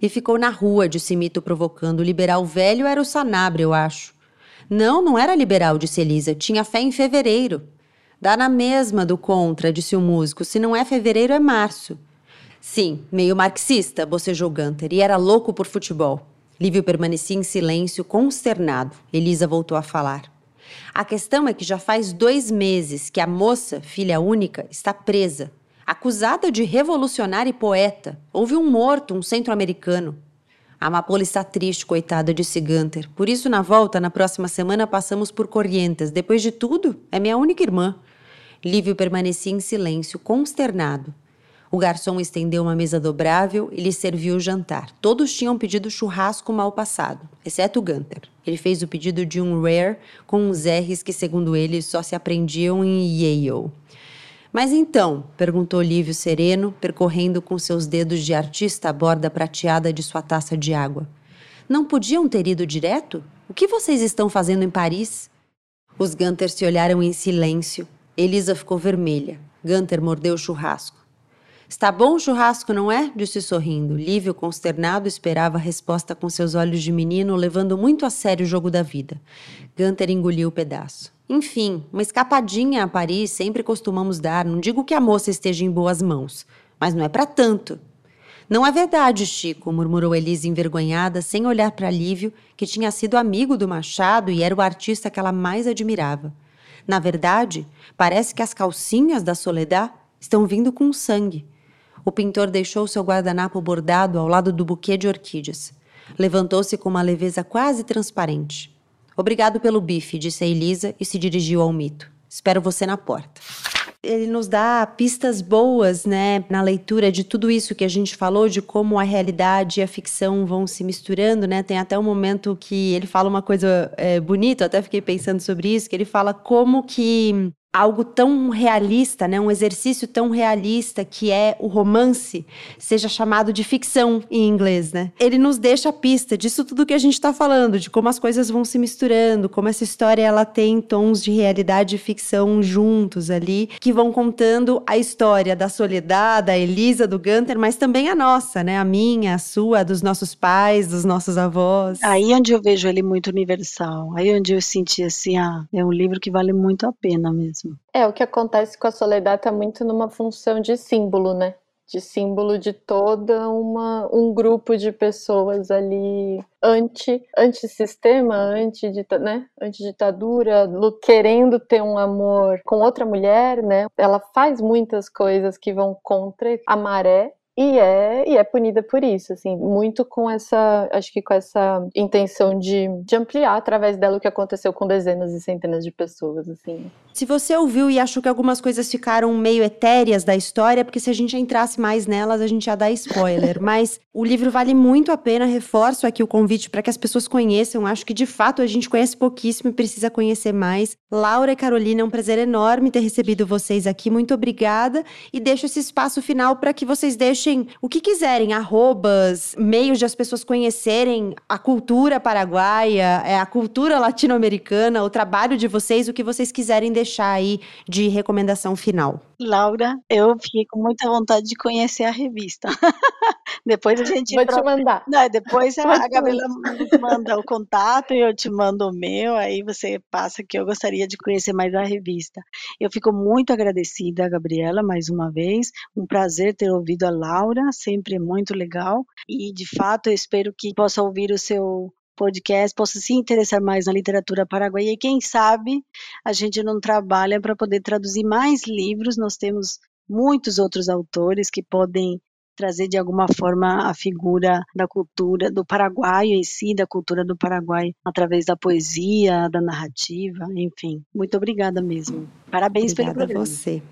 E ficou na rua, disse Mito provocando. O liberal velho era o Sanabria, eu acho. Não, não era liberal, disse Elisa. Tinha fé em fevereiro. Dá na mesma do contra, disse o músico. Se não é fevereiro, é março. Sim, meio marxista, bocejou Gunter, e era louco por futebol. Lívio permanecia em silêncio, consternado. Elisa voltou a falar. A questão é que já faz dois meses que a moça, filha única, está presa acusada de revolucionária e poeta. Houve um morto, um centro-americano. A amapola está triste, coitada, disse Gunter. Por isso, na volta, na próxima semana, passamos por Corrientes. Depois de tudo, é minha única irmã. Lívio permanecia em silêncio, consternado. O garçom estendeu uma mesa dobrável e lhe serviu o jantar. Todos tinham pedido churrasco mal passado, exceto Gunter. Ele fez o pedido de um rare com uns R's que, segundo ele, só se aprendiam em Yale. Mas então, perguntou Lívio sereno, percorrendo com seus dedos de artista a borda prateada de sua taça de água. Não podiam ter ido direto? O que vocês estão fazendo em Paris? Os Gunter se olharam em silêncio. Elisa ficou vermelha. Gunter mordeu o churrasco. Está bom o churrasco, não é? disse sorrindo. Lívio, consternado, esperava a resposta com seus olhos de menino, levando muito a sério o jogo da vida. Gunter engoliu o pedaço. Enfim, uma escapadinha a Paris sempre costumamos dar. Não digo que a moça esteja em boas mãos, mas não é para tanto. Não é verdade, Chico, murmurou Elise envergonhada, sem olhar para Lívio, que tinha sido amigo do Machado e era o artista que ela mais admirava. Na verdade, parece que as calcinhas da Soledad estão vindo com sangue. O pintor deixou seu guardanapo bordado ao lado do buquê de orquídeas. Levantou-se com uma leveza quase transparente. Obrigado pelo bife, disse a Elisa e se dirigiu ao mito. Espero você na porta ele nos dá pistas boas, né, na leitura de tudo isso que a gente falou, de como a realidade e a ficção vão se misturando, né? Tem até um momento que ele fala uma coisa é, bonita, até fiquei pensando sobre isso, que ele fala como que algo tão realista, né, um exercício tão realista que é o romance, seja chamado de ficção em inglês, né? Ele nos deixa a pista disso tudo que a gente está falando, de como as coisas vão se misturando, como essa história ela tem tons de realidade e ficção juntos ali, que vão contando a história da Soledad, da Elisa, do Gunter, mas também a nossa, né? A minha, a sua, dos nossos pais, dos nossos avós.
Aí onde eu vejo ele muito universal, aí onde eu senti assim, ah, é um livro que vale muito a pena mesmo mesmo.
É, o que acontece com a Soledad está muito numa função de símbolo, né? De símbolo de toda uma um grupo de pessoas ali anti anti-sistema, anti, né? anti-ditadura, querendo ter um amor com outra mulher, né? Ela faz muitas coisas que vão contra a maré e é, e é punida por isso, assim, muito com essa, acho que com essa intenção de, de ampliar através dela o que aconteceu com dezenas e centenas de pessoas, assim.
Se você ouviu e achou que algumas coisas ficaram meio etéreas da história, porque se a gente entrasse mais nelas, a gente ia dar spoiler. Mas o livro vale muito a pena, reforço aqui o convite para que as pessoas conheçam. Acho que de fato a gente conhece pouquíssimo e precisa conhecer mais. Laura e Carolina, é um prazer enorme ter recebido vocês aqui. Muito obrigada. E deixo esse espaço final para que vocês deixem o que quiserem, arrobas, meios de as pessoas conhecerem a cultura paraguaia, é, a cultura latino-americana, o trabalho de vocês, o que vocês quiserem deixar deixar aí de recomendação final?
Laura, eu fiquei com muita vontade de conhecer a revista. depois a gente.
Vou te mandar.
Não, depois a, a Gabriela manda o contato e eu te mando o meu, aí você passa que eu gostaria de conhecer mais a revista. Eu fico muito agradecida, Gabriela, mais uma vez. Um prazer ter ouvido a Laura, sempre muito legal. E de fato eu espero que possa ouvir o seu podcast possa se interessar mais na literatura paraguaia e quem sabe a gente não trabalha para poder traduzir mais livros. Nós temos muitos outros autores que podem trazer de alguma forma a figura da cultura do paraguaio em si, da cultura do Paraguai, através da poesia, da narrativa, enfim. Muito obrigada mesmo. Parabéns
obrigada
pelo programa.
a você.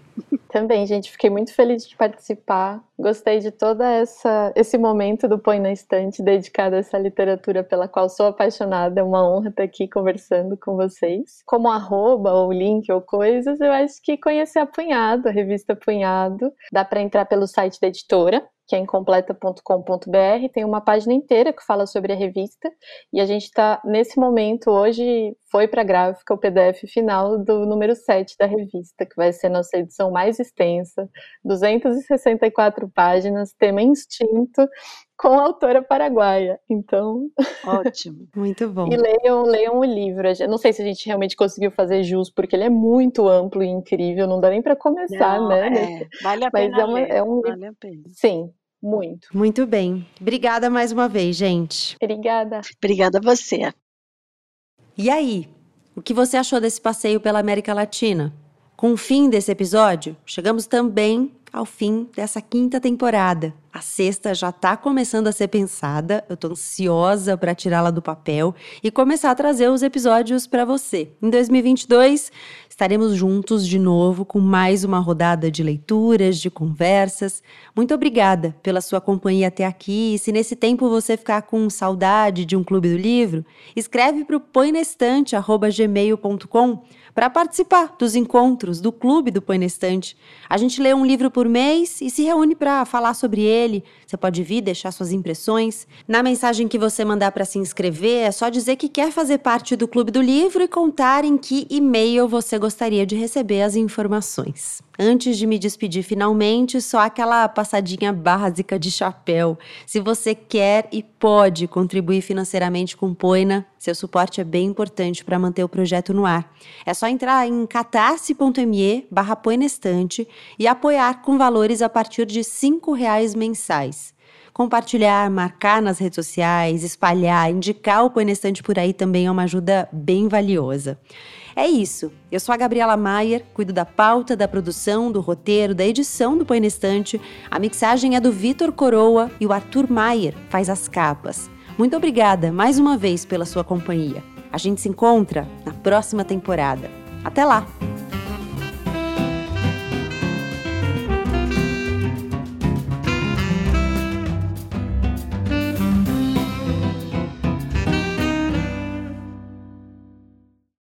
Também, gente, fiquei muito feliz de participar. Gostei de todo essa esse momento do Põe na Estante dedicado a essa literatura pela qual sou apaixonada. É uma honra estar aqui conversando com vocês. Como arroba ou link ou coisas, eu acho que conhecer a Punhado, a revista Punhado, dá para entrar pelo site da editora, que é incompleta.com.br, tem uma página inteira que fala sobre a revista, e a gente está, nesse momento, hoje foi para a gráfica o PDF final do número 7 da revista, que vai ser nossa edição mais extensa, 264 páginas, tema instinto, com a autora paraguaia. Então.
Ótimo.
Muito bom.
E leiam, leiam o livro. Eu não sei se a gente realmente conseguiu fazer jus, porque ele é muito amplo e incrível, não dá nem para começar,
não,
né?
É, vale a
Mas
pena.
é, uma, é um
vale a pena.
Sim, muito.
Muito bem. Obrigada mais uma vez, gente.
Obrigada.
Obrigada a você.
E aí, o que você achou desse passeio pela América Latina? Com o fim desse episódio, chegamos também ao fim dessa quinta temporada. A sexta já está começando a ser pensada, eu estou ansiosa para tirá-la do papel e começar a trazer os episódios para você. Em 2022, estaremos juntos de novo com mais uma rodada de leituras, de conversas. Muito obrigada pela sua companhia até aqui. E se nesse tempo você ficar com saudade de um clube do livro, escreve para o põenestante.gmail.com para participar dos encontros do Clube do Põe na Estante. A gente lê um livro por mês e se reúne para falar sobre ele. Você pode vir deixar suas impressões. Na mensagem que você mandar para se inscrever, é só dizer que quer fazer parte do Clube do Livro e contar em que e-mail você gostaria de receber as informações. Antes de me despedir finalmente, só aquela passadinha básica de chapéu. Se você quer e pode contribuir financeiramente com Poina, seu suporte é bem importante para manter o projeto no ar. É só entrar em catarse.me barra e apoiar com valores a partir de R$ reais mensais. Compartilhar, marcar nas redes sociais, espalhar, indicar o Põe por aí também é uma ajuda bem valiosa. É isso. Eu sou a Gabriela Maier, cuido da pauta, da produção, do roteiro, da edição do Põe A mixagem é do Vitor Coroa e o Arthur Maier faz as capas. Muito obrigada mais uma vez pela sua companhia. A gente se encontra na próxima temporada. Até lá!